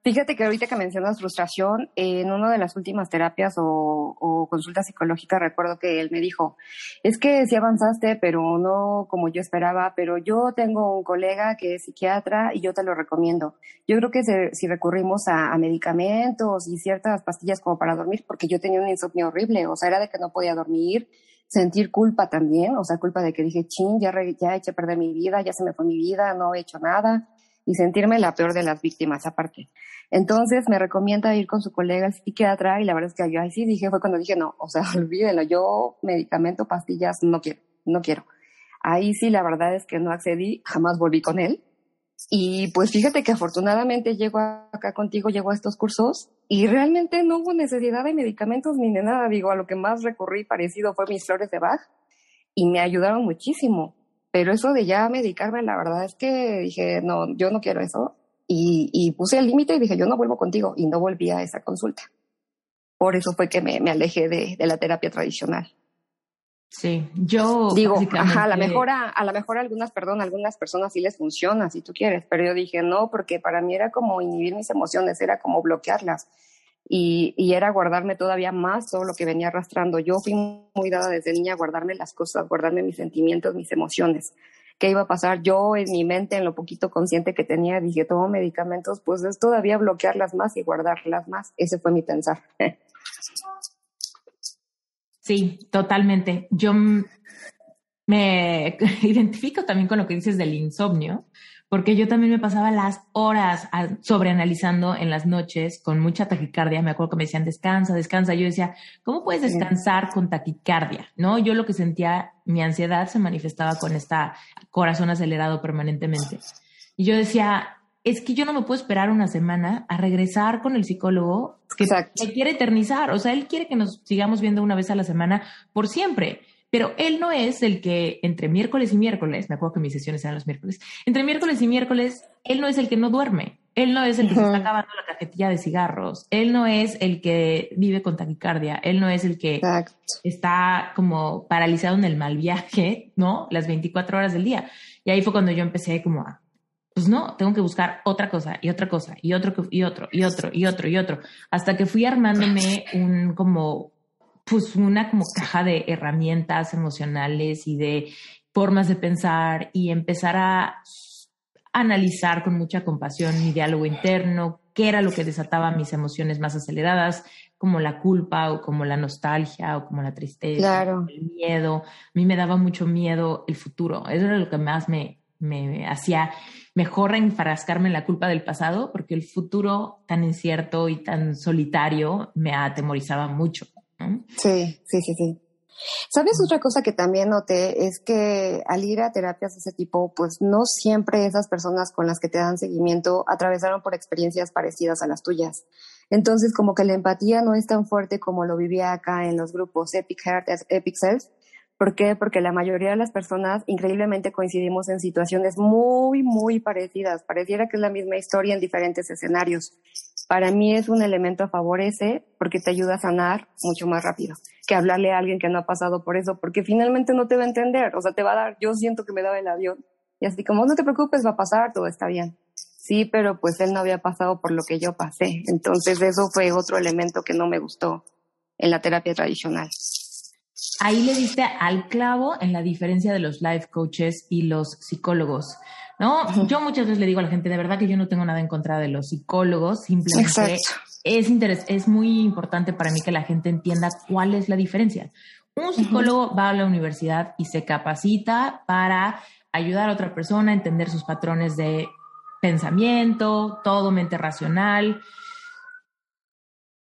Fíjate que ahorita que mencionas frustración, en una de las últimas terapias o, o consultas psicológicas recuerdo que él me dijo, es que sí avanzaste, pero no como yo esperaba, pero yo tengo un colega que es psiquiatra y yo te lo recomiendo. Yo creo que si recurrimos a, medicamentos y ciertas pastillas como para dormir, porque yo tenía un insomnio horrible, o sea, era de que no podía dormir, sentir culpa también, o sea, culpa de que dije, chin, ya, ya eché a perder mi vida, ya se me fue mi vida, no he hecho nada y sentirme la peor de las víctimas aparte. Entonces me recomienda ir con su colega el psiquiatra y la verdad es que yo ahí sí dije, fue cuando dije, no, o sea, olvídenlo, yo medicamento, pastillas, no quiero, no quiero. Ahí sí la verdad es que no accedí, jamás volví con él. Y pues fíjate que afortunadamente llego acá contigo, llego a estos cursos y realmente no hubo necesidad de medicamentos ni de nada. Digo, a lo que más recurrí parecido fue mis flores de Bach y me ayudaron muchísimo. Pero eso de ya medicarme, la verdad es que dije, no, yo no quiero eso. Y, puse el límite y dije, yo no vuelvo contigo. Y no volví a esa consulta. Por eso fue que me, me alejé de, de, la terapia tradicional. Sí, yo digo, ajá, a la mejor a, a la mejor algunas, perdón, algunas personas sí les funciona, si tú quieres, pero yo dije no, porque para mí era como inhibir mis emociones, era como bloquearlas y, y, era guardarme todavía más todo lo que venía arrastrando. Yo fui muy dada desde niña a guardarme las cosas, guardarme mis sentimientos, mis emociones. ¿Qué iba a pasar? Yo en mi mente, en lo poquito consciente que tenía, dije, tomo medicamentos, pues es todavía bloquearlas más y guardarlas más. Ese fue mi pensar. Sí, totalmente. Yo me identifico también con lo que dices del insomnio, porque yo también me pasaba las horas sobreanalizando en las noches con mucha taquicardia. Me acuerdo que me decían, descansa, descansa. Yo decía, ¿cómo puedes descansar con taquicardia? ¿No? Yo lo que sentía, mi ansiedad se manifestaba con esta corazón acelerado permanentemente. Y yo decía, es que yo no me puedo esperar una semana a regresar con el psicólogo que, que quiere eternizar. O sea, él quiere que nos sigamos viendo una vez a la semana por siempre. Pero él no es el que entre miércoles y miércoles, me acuerdo que mis sesiones eran los miércoles, entre miércoles y miércoles, él no es el que no duerme, él no es el que se está acabando la cajetilla de cigarros, él no es el que vive con taquicardia, él no es el que está como paralizado en el mal viaje, ¿no? Las 24 horas del día. Y ahí fue cuando yo empecé como a, pues no, tengo que buscar otra cosa y otra cosa y otro y otro y otro y otro y otro, hasta que fui armándome un como pues una como caja de herramientas emocionales y de formas de pensar y empezar a analizar con mucha compasión mi diálogo interno, qué era lo que desataba mis emociones más aceleradas, como la culpa o como la nostalgia o como la tristeza, el miedo. A mí me daba mucho miedo el futuro. Eso era lo que más me, me hacía mejor enfrascarme en la culpa del pasado, porque el futuro tan incierto y tan solitario me atemorizaba mucho. Sí, sí, sí, sí. ¿Sabes otra cosa que también noté? Es que al ir a terapias de ese tipo, pues no siempre esas personas con las que te dan seguimiento atravesaron por experiencias parecidas a las tuyas. Entonces, como que la empatía no es tan fuerte como lo vivía acá en los grupos Epic Heart, Epic Self. ¿Por qué? Porque la mayoría de las personas increíblemente coincidimos en situaciones muy, muy parecidas. Pareciera que es la misma historia en diferentes escenarios para mí es un elemento a favor porque te ayuda a sanar mucho más rápido que hablarle a alguien que no ha pasado por eso, porque finalmente no te va a entender, o sea, te va a dar, yo siento que me daba el avión y así como no te preocupes, va a pasar, todo está bien. Sí, pero pues él no había pasado por lo que yo pasé, entonces eso fue otro elemento que no me gustó en la terapia tradicional. Ahí le diste al clavo en la diferencia de los life coaches y los psicólogos. ¿No? Yo muchas veces le digo a la gente, de verdad que yo no tengo nada en contra de los psicólogos, simplemente es, es muy importante para mí que la gente entienda cuál es la diferencia. Un psicólogo va a la universidad y se capacita para ayudar a otra persona a entender sus patrones de pensamiento, todo mente racional.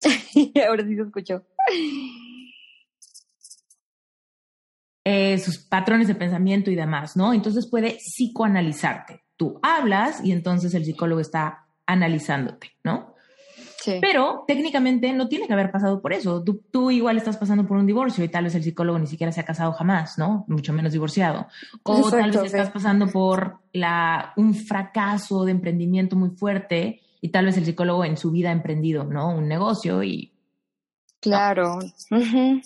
Ahora sí se escuchó. Eh, sus patrones de pensamiento y demás, ¿no? Entonces puede psicoanalizarte. Tú hablas y entonces el psicólogo está analizándote, ¿no? Sí. Pero técnicamente no tiene que haber pasado por eso. Tú, igual estás pasando por un divorcio y tal vez el psicólogo ni siquiera se ha casado jamás, ¿no? Mucho menos divorciado. O tal vez estás pasando por la, un fracaso de emprendimiento muy fuerte y tal vez el psicólogo en su vida ha emprendido, ¿no? Un negocio y Claro.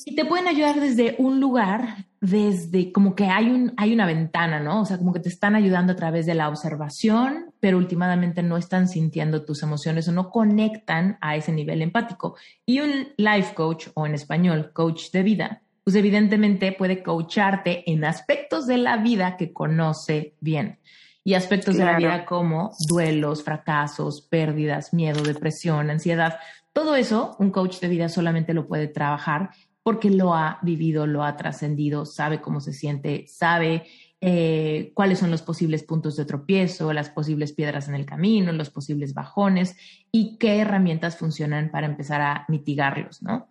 Y te pueden ayudar desde un lugar, desde como que hay, un, hay una ventana, ¿no? O sea, como que te están ayudando a través de la observación, pero últimamente no están sintiendo tus emociones o no conectan a ese nivel empático. Y un life coach, o en español, coach de vida, pues evidentemente puede coacharte en aspectos de la vida que conoce bien. Y aspectos de la vida como duelos, fracasos, pérdidas, miedo, depresión, ansiedad, todo eso, un coach de vida solamente lo puede trabajar porque lo ha vivido, lo ha trascendido, sabe cómo se siente, sabe eh, cuáles son los posibles puntos de tropiezo, las posibles piedras en el camino, los posibles bajones y qué herramientas funcionan para empezar a mitigarlos, ¿no?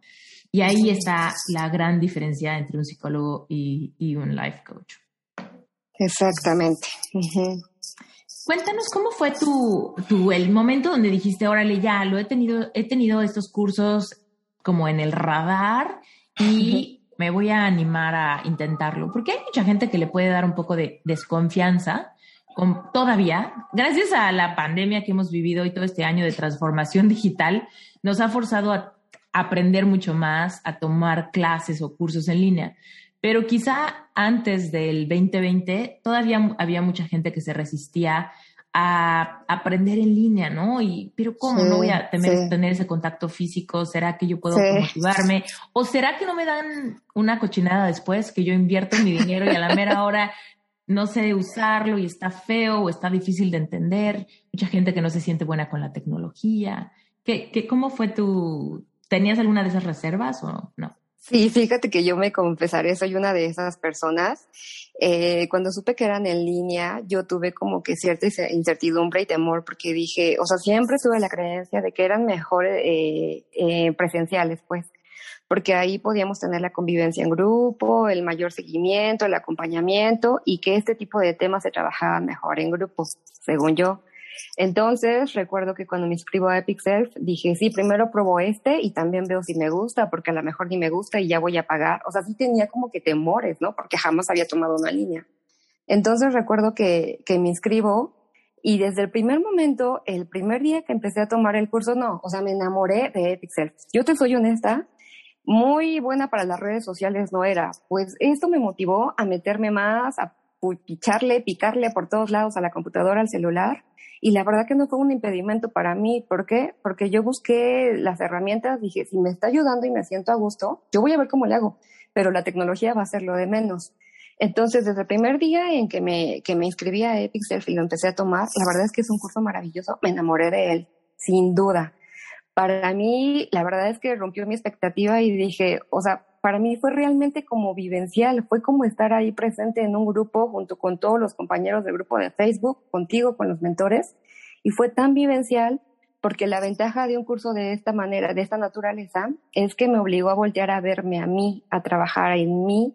Y ahí está la gran diferencia entre un psicólogo y, un life coach. Exactamente. Cuéntanos cómo fue tu, tu, el momento donde dijiste, órale, ya, lo he tenido, he tenido estos cursos como en el radar y me voy a animar a intentarlo, porque hay mucha gente que le puede dar un poco de desconfianza con, todavía, gracias a la pandemia que hemos vivido y todo este año de transformación digital, nos ha forzado a aprender mucho más, a tomar clases o cursos en línea. Pero quizá antes del 2020 todavía había mucha gente que se resistía a aprender en línea, ¿no? Y, pero ¿cómo no voy a tener, ese contacto físico? ¿Será que yo puedo motivarme? ¿O será que no me dan una cochinada después, que yo invierto mi dinero y a la mera hora no sé usarlo y está feo o está difícil de entender? Mucha gente que no se siente buena con la tecnología. ¿Qué, qué, ¿Cómo fue tu... ¿Tenías alguna de esas reservas o no? Sí, fíjate que yo me confesaré, soy una de esas personas. Eh, cuando supe que eran en línea, yo tuve como que cierta incertidumbre y temor porque dije, o sea, siempre tuve la creencia de que eran mejor eh, eh, presenciales, pues, porque ahí podíamos tener la convivencia en grupo, el mayor seguimiento, el acompañamiento y que este tipo de temas se trabajaban mejor en grupos, según yo. Entonces, recuerdo que cuando me inscribo a Epic dije, sí, primero pruebo este y también veo si me gusta, porque a lo mejor ni me gusta y ya voy a pagar. O sea, sí tenía como que temores, ¿no? Porque jamás había tomado una línea. Entonces, recuerdo que, que me inscribo y desde el primer momento, el primer día que empecé a tomar el curso, no, o sea, me enamoré de Epic. Yo te soy honesta, muy buena para las redes sociales no era. Pues esto me motivó a meterme más, a picharle, picarle por todos lados a la computadora, al celular y la verdad que no fue un impedimento para mí. ¿Por qué? Porque yo busqué las herramientas, dije, si me está ayudando y me siento a gusto, yo voy a ver cómo le hago, pero la tecnología va a ser de menos. Entonces, desde el primer día en que me, que me inscribí a Epic y lo empecé a tomar, la verdad es que es un curso maravilloso, me enamoré de él. sin duda. Para mí, la verdad es que rompió mi expectativa y dije, o sea, para mí fue realmente como vivencial, fue como estar ahí presente en un grupo junto con todos los compañeros del grupo de Facebook, contigo, con los mentores, y fue tan vivencial porque la ventaja de un curso de esta manera, de esta naturaleza, es que me obligó a voltear a verme a mí, a trabajar en mí,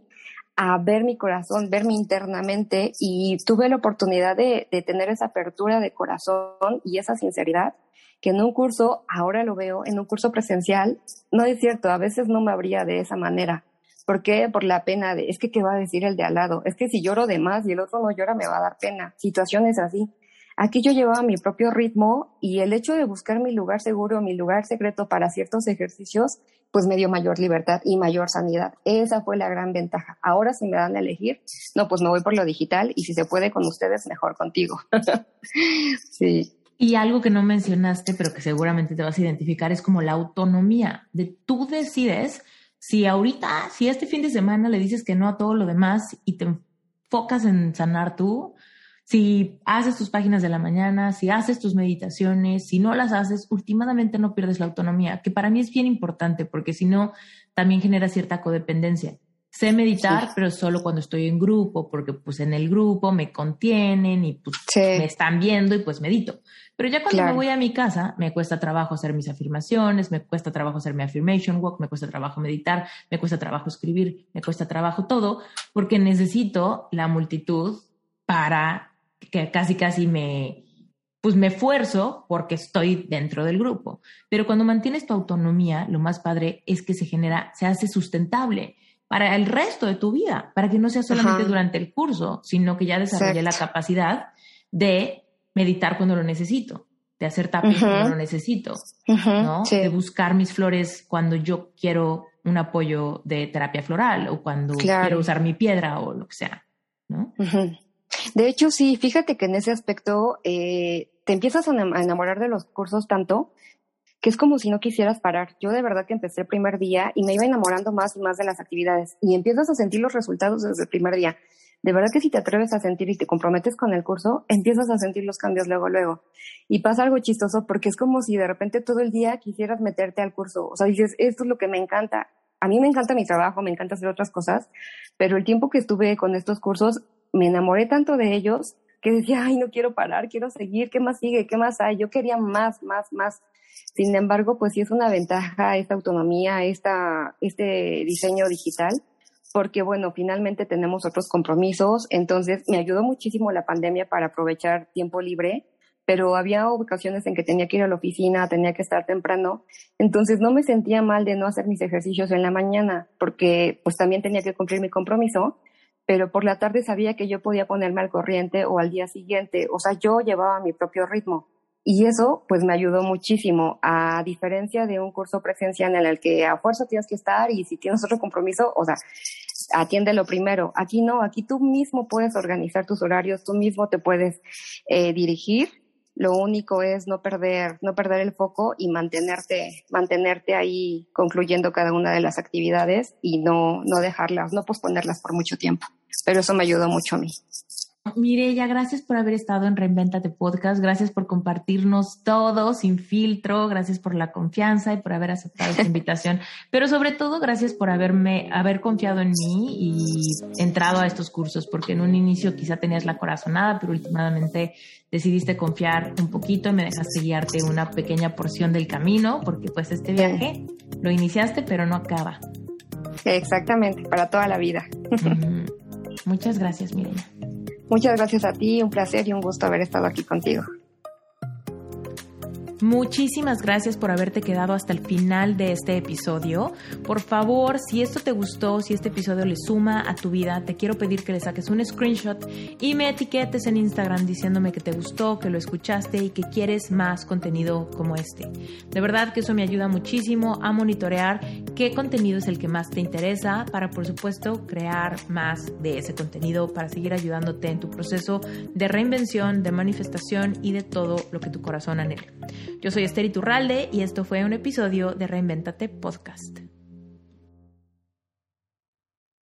a ver mi corazón, verme internamente y tuve la oportunidad de, de tener esa apertura de corazón y esa sinceridad que en un curso, ahora lo veo, en un curso presencial, no es cierto, a veces no me abría de esa manera. ¿Por qué? Por la pena de, es que qué va a decir el de al lado, es que si lloro de más y el otro no llora me va a dar pena, situaciones así. Aquí yo llevaba mi propio ritmo y el hecho de buscar mi lugar seguro, mi lugar secreto para ciertos ejercicios, pues me dio mayor libertad y mayor sanidad. Esa fue la gran ventaja. Ahora si me dan a elegir, no, pues me voy por lo digital y si se puede con ustedes, mejor contigo. sí. Y algo que no mencionaste, pero que seguramente te vas a identificar, es como la autonomía, de tú decides si ahorita, si este fin de semana le dices que no a todo lo demás y te enfocas en sanar tú, si haces tus páginas de la mañana, si haces tus meditaciones, si no las haces, últimamente no pierdes la autonomía, que para mí es bien importante porque si no, también genera cierta codependencia. Sé meditar, pero solo cuando estoy en grupo, porque pues en el grupo me contienen y pues me están viendo y pues medito. Pero ya cuando me voy a mi casa, me cuesta trabajo hacer mis afirmaciones, me cuesta trabajo hacer mi affirmation walk, me cuesta trabajo meditar, me cuesta trabajo escribir, me cuesta trabajo todo, porque necesito la multitud para que casi casi me, pues me esfuerzo porque estoy dentro del grupo. Pero cuando mantienes tu autonomía, lo más padre es que se genera, se hace sustentable para el resto de tu vida, para que no sea solamente durante el curso, sino que ya desarrolle la capacidad de meditar cuando lo necesito, de hacer tapping cuando lo necesito, ¿no? De buscar mis flores cuando yo quiero un apoyo de terapia floral o cuando quiero usar mi piedra o lo que sea, ¿no? De hecho, sí, fíjate que en ese aspecto eh, te empiezas a enamorar de los cursos tanto que es como si no quisieras parar. Yo de verdad que empecé el primer día y me iba enamorando más y más de las actividades y empiezas a sentir los resultados desde el primer día. De verdad que si te atreves a sentir y te comprometes con el curso, empiezas a sentir los cambios luego, luego. Y pasa algo chistoso porque es como si de repente todo el día quisieras meterte al curso. O sea, dices, esto es lo que me encanta. A mí me encanta mi trabajo, me encanta hacer otras cosas, pero el tiempo que estuve con estos cursos me enamoré tanto de ellos que decía, ay, no quiero parar, quiero seguir, ¿qué más sigue? ¿Qué más hay? Yo quería más, más, más. Sin embargo, pues sí es una ventaja esta autonomía, esta, este diseño digital, porque bueno, finalmente tenemos otros compromisos, entonces me ayudó muchísimo la pandemia para aprovechar tiempo libre, pero había ocasiones en que tenía que ir a la oficina, tenía que estar temprano, entonces no me sentía mal de no hacer mis ejercicios en la mañana, porque pues también tenía que cumplir mi compromiso, pero por la tarde sabía que yo podía ponerme al corriente o al día siguiente, o sea, yo llevaba mi propio ritmo. Y eso pues me ayudó muchísimo, a diferencia de un curso presencial en el que a fuerza tienes que estar y si tienes otro compromiso, o sea, atiéndelo primero. Aquí no, aquí tú mismo puedes organizar tus horarios, tú mismo te puedes eh, dirigir. Lo único es no perder, no perder el foco y mantenerte, mantenerte ahí concluyendo cada una de las actividades y no, no dejarlas, no posponerlas por mucho tiempo. Pero eso me ayudó mucho a mí. Mireya, gracias por haber estado en Reinventate Podcast, gracias por compartirnos todo sin filtro, gracias por la confianza y por haber aceptado esta invitación, pero sobre todo gracias por haberme, haber confiado en mí y entrado a estos cursos, porque en un inicio quizá tenías la corazonada, pero últimamente decidiste confiar un poquito y me dejaste guiarte una pequeña porción del camino, porque pues este viaje lo iniciaste, pero no acaba. Exactamente, para toda la vida. Muchas gracias, Mireya. Muchas gracias a ti, un placer y un gusto haber estado aquí contigo. Muchísimas gracias por haberte quedado hasta el final de este episodio. Por favor, si esto te gustó, si este episodio le suma a tu vida, te quiero pedir que le saques un screenshot y me etiquetes en Instagram diciéndome que te gustó, que lo escuchaste y que quieres más contenido como este. De verdad que eso me ayuda muchísimo a monitorear qué contenido es el que más te interesa para, por supuesto, crear más de ese contenido para seguir ayudándote en tu proceso de reinvención, de manifestación y de todo lo que tu corazón anhela. Yo soy Esther Iturralde y esto fue un episodio de Reinventate Podcast.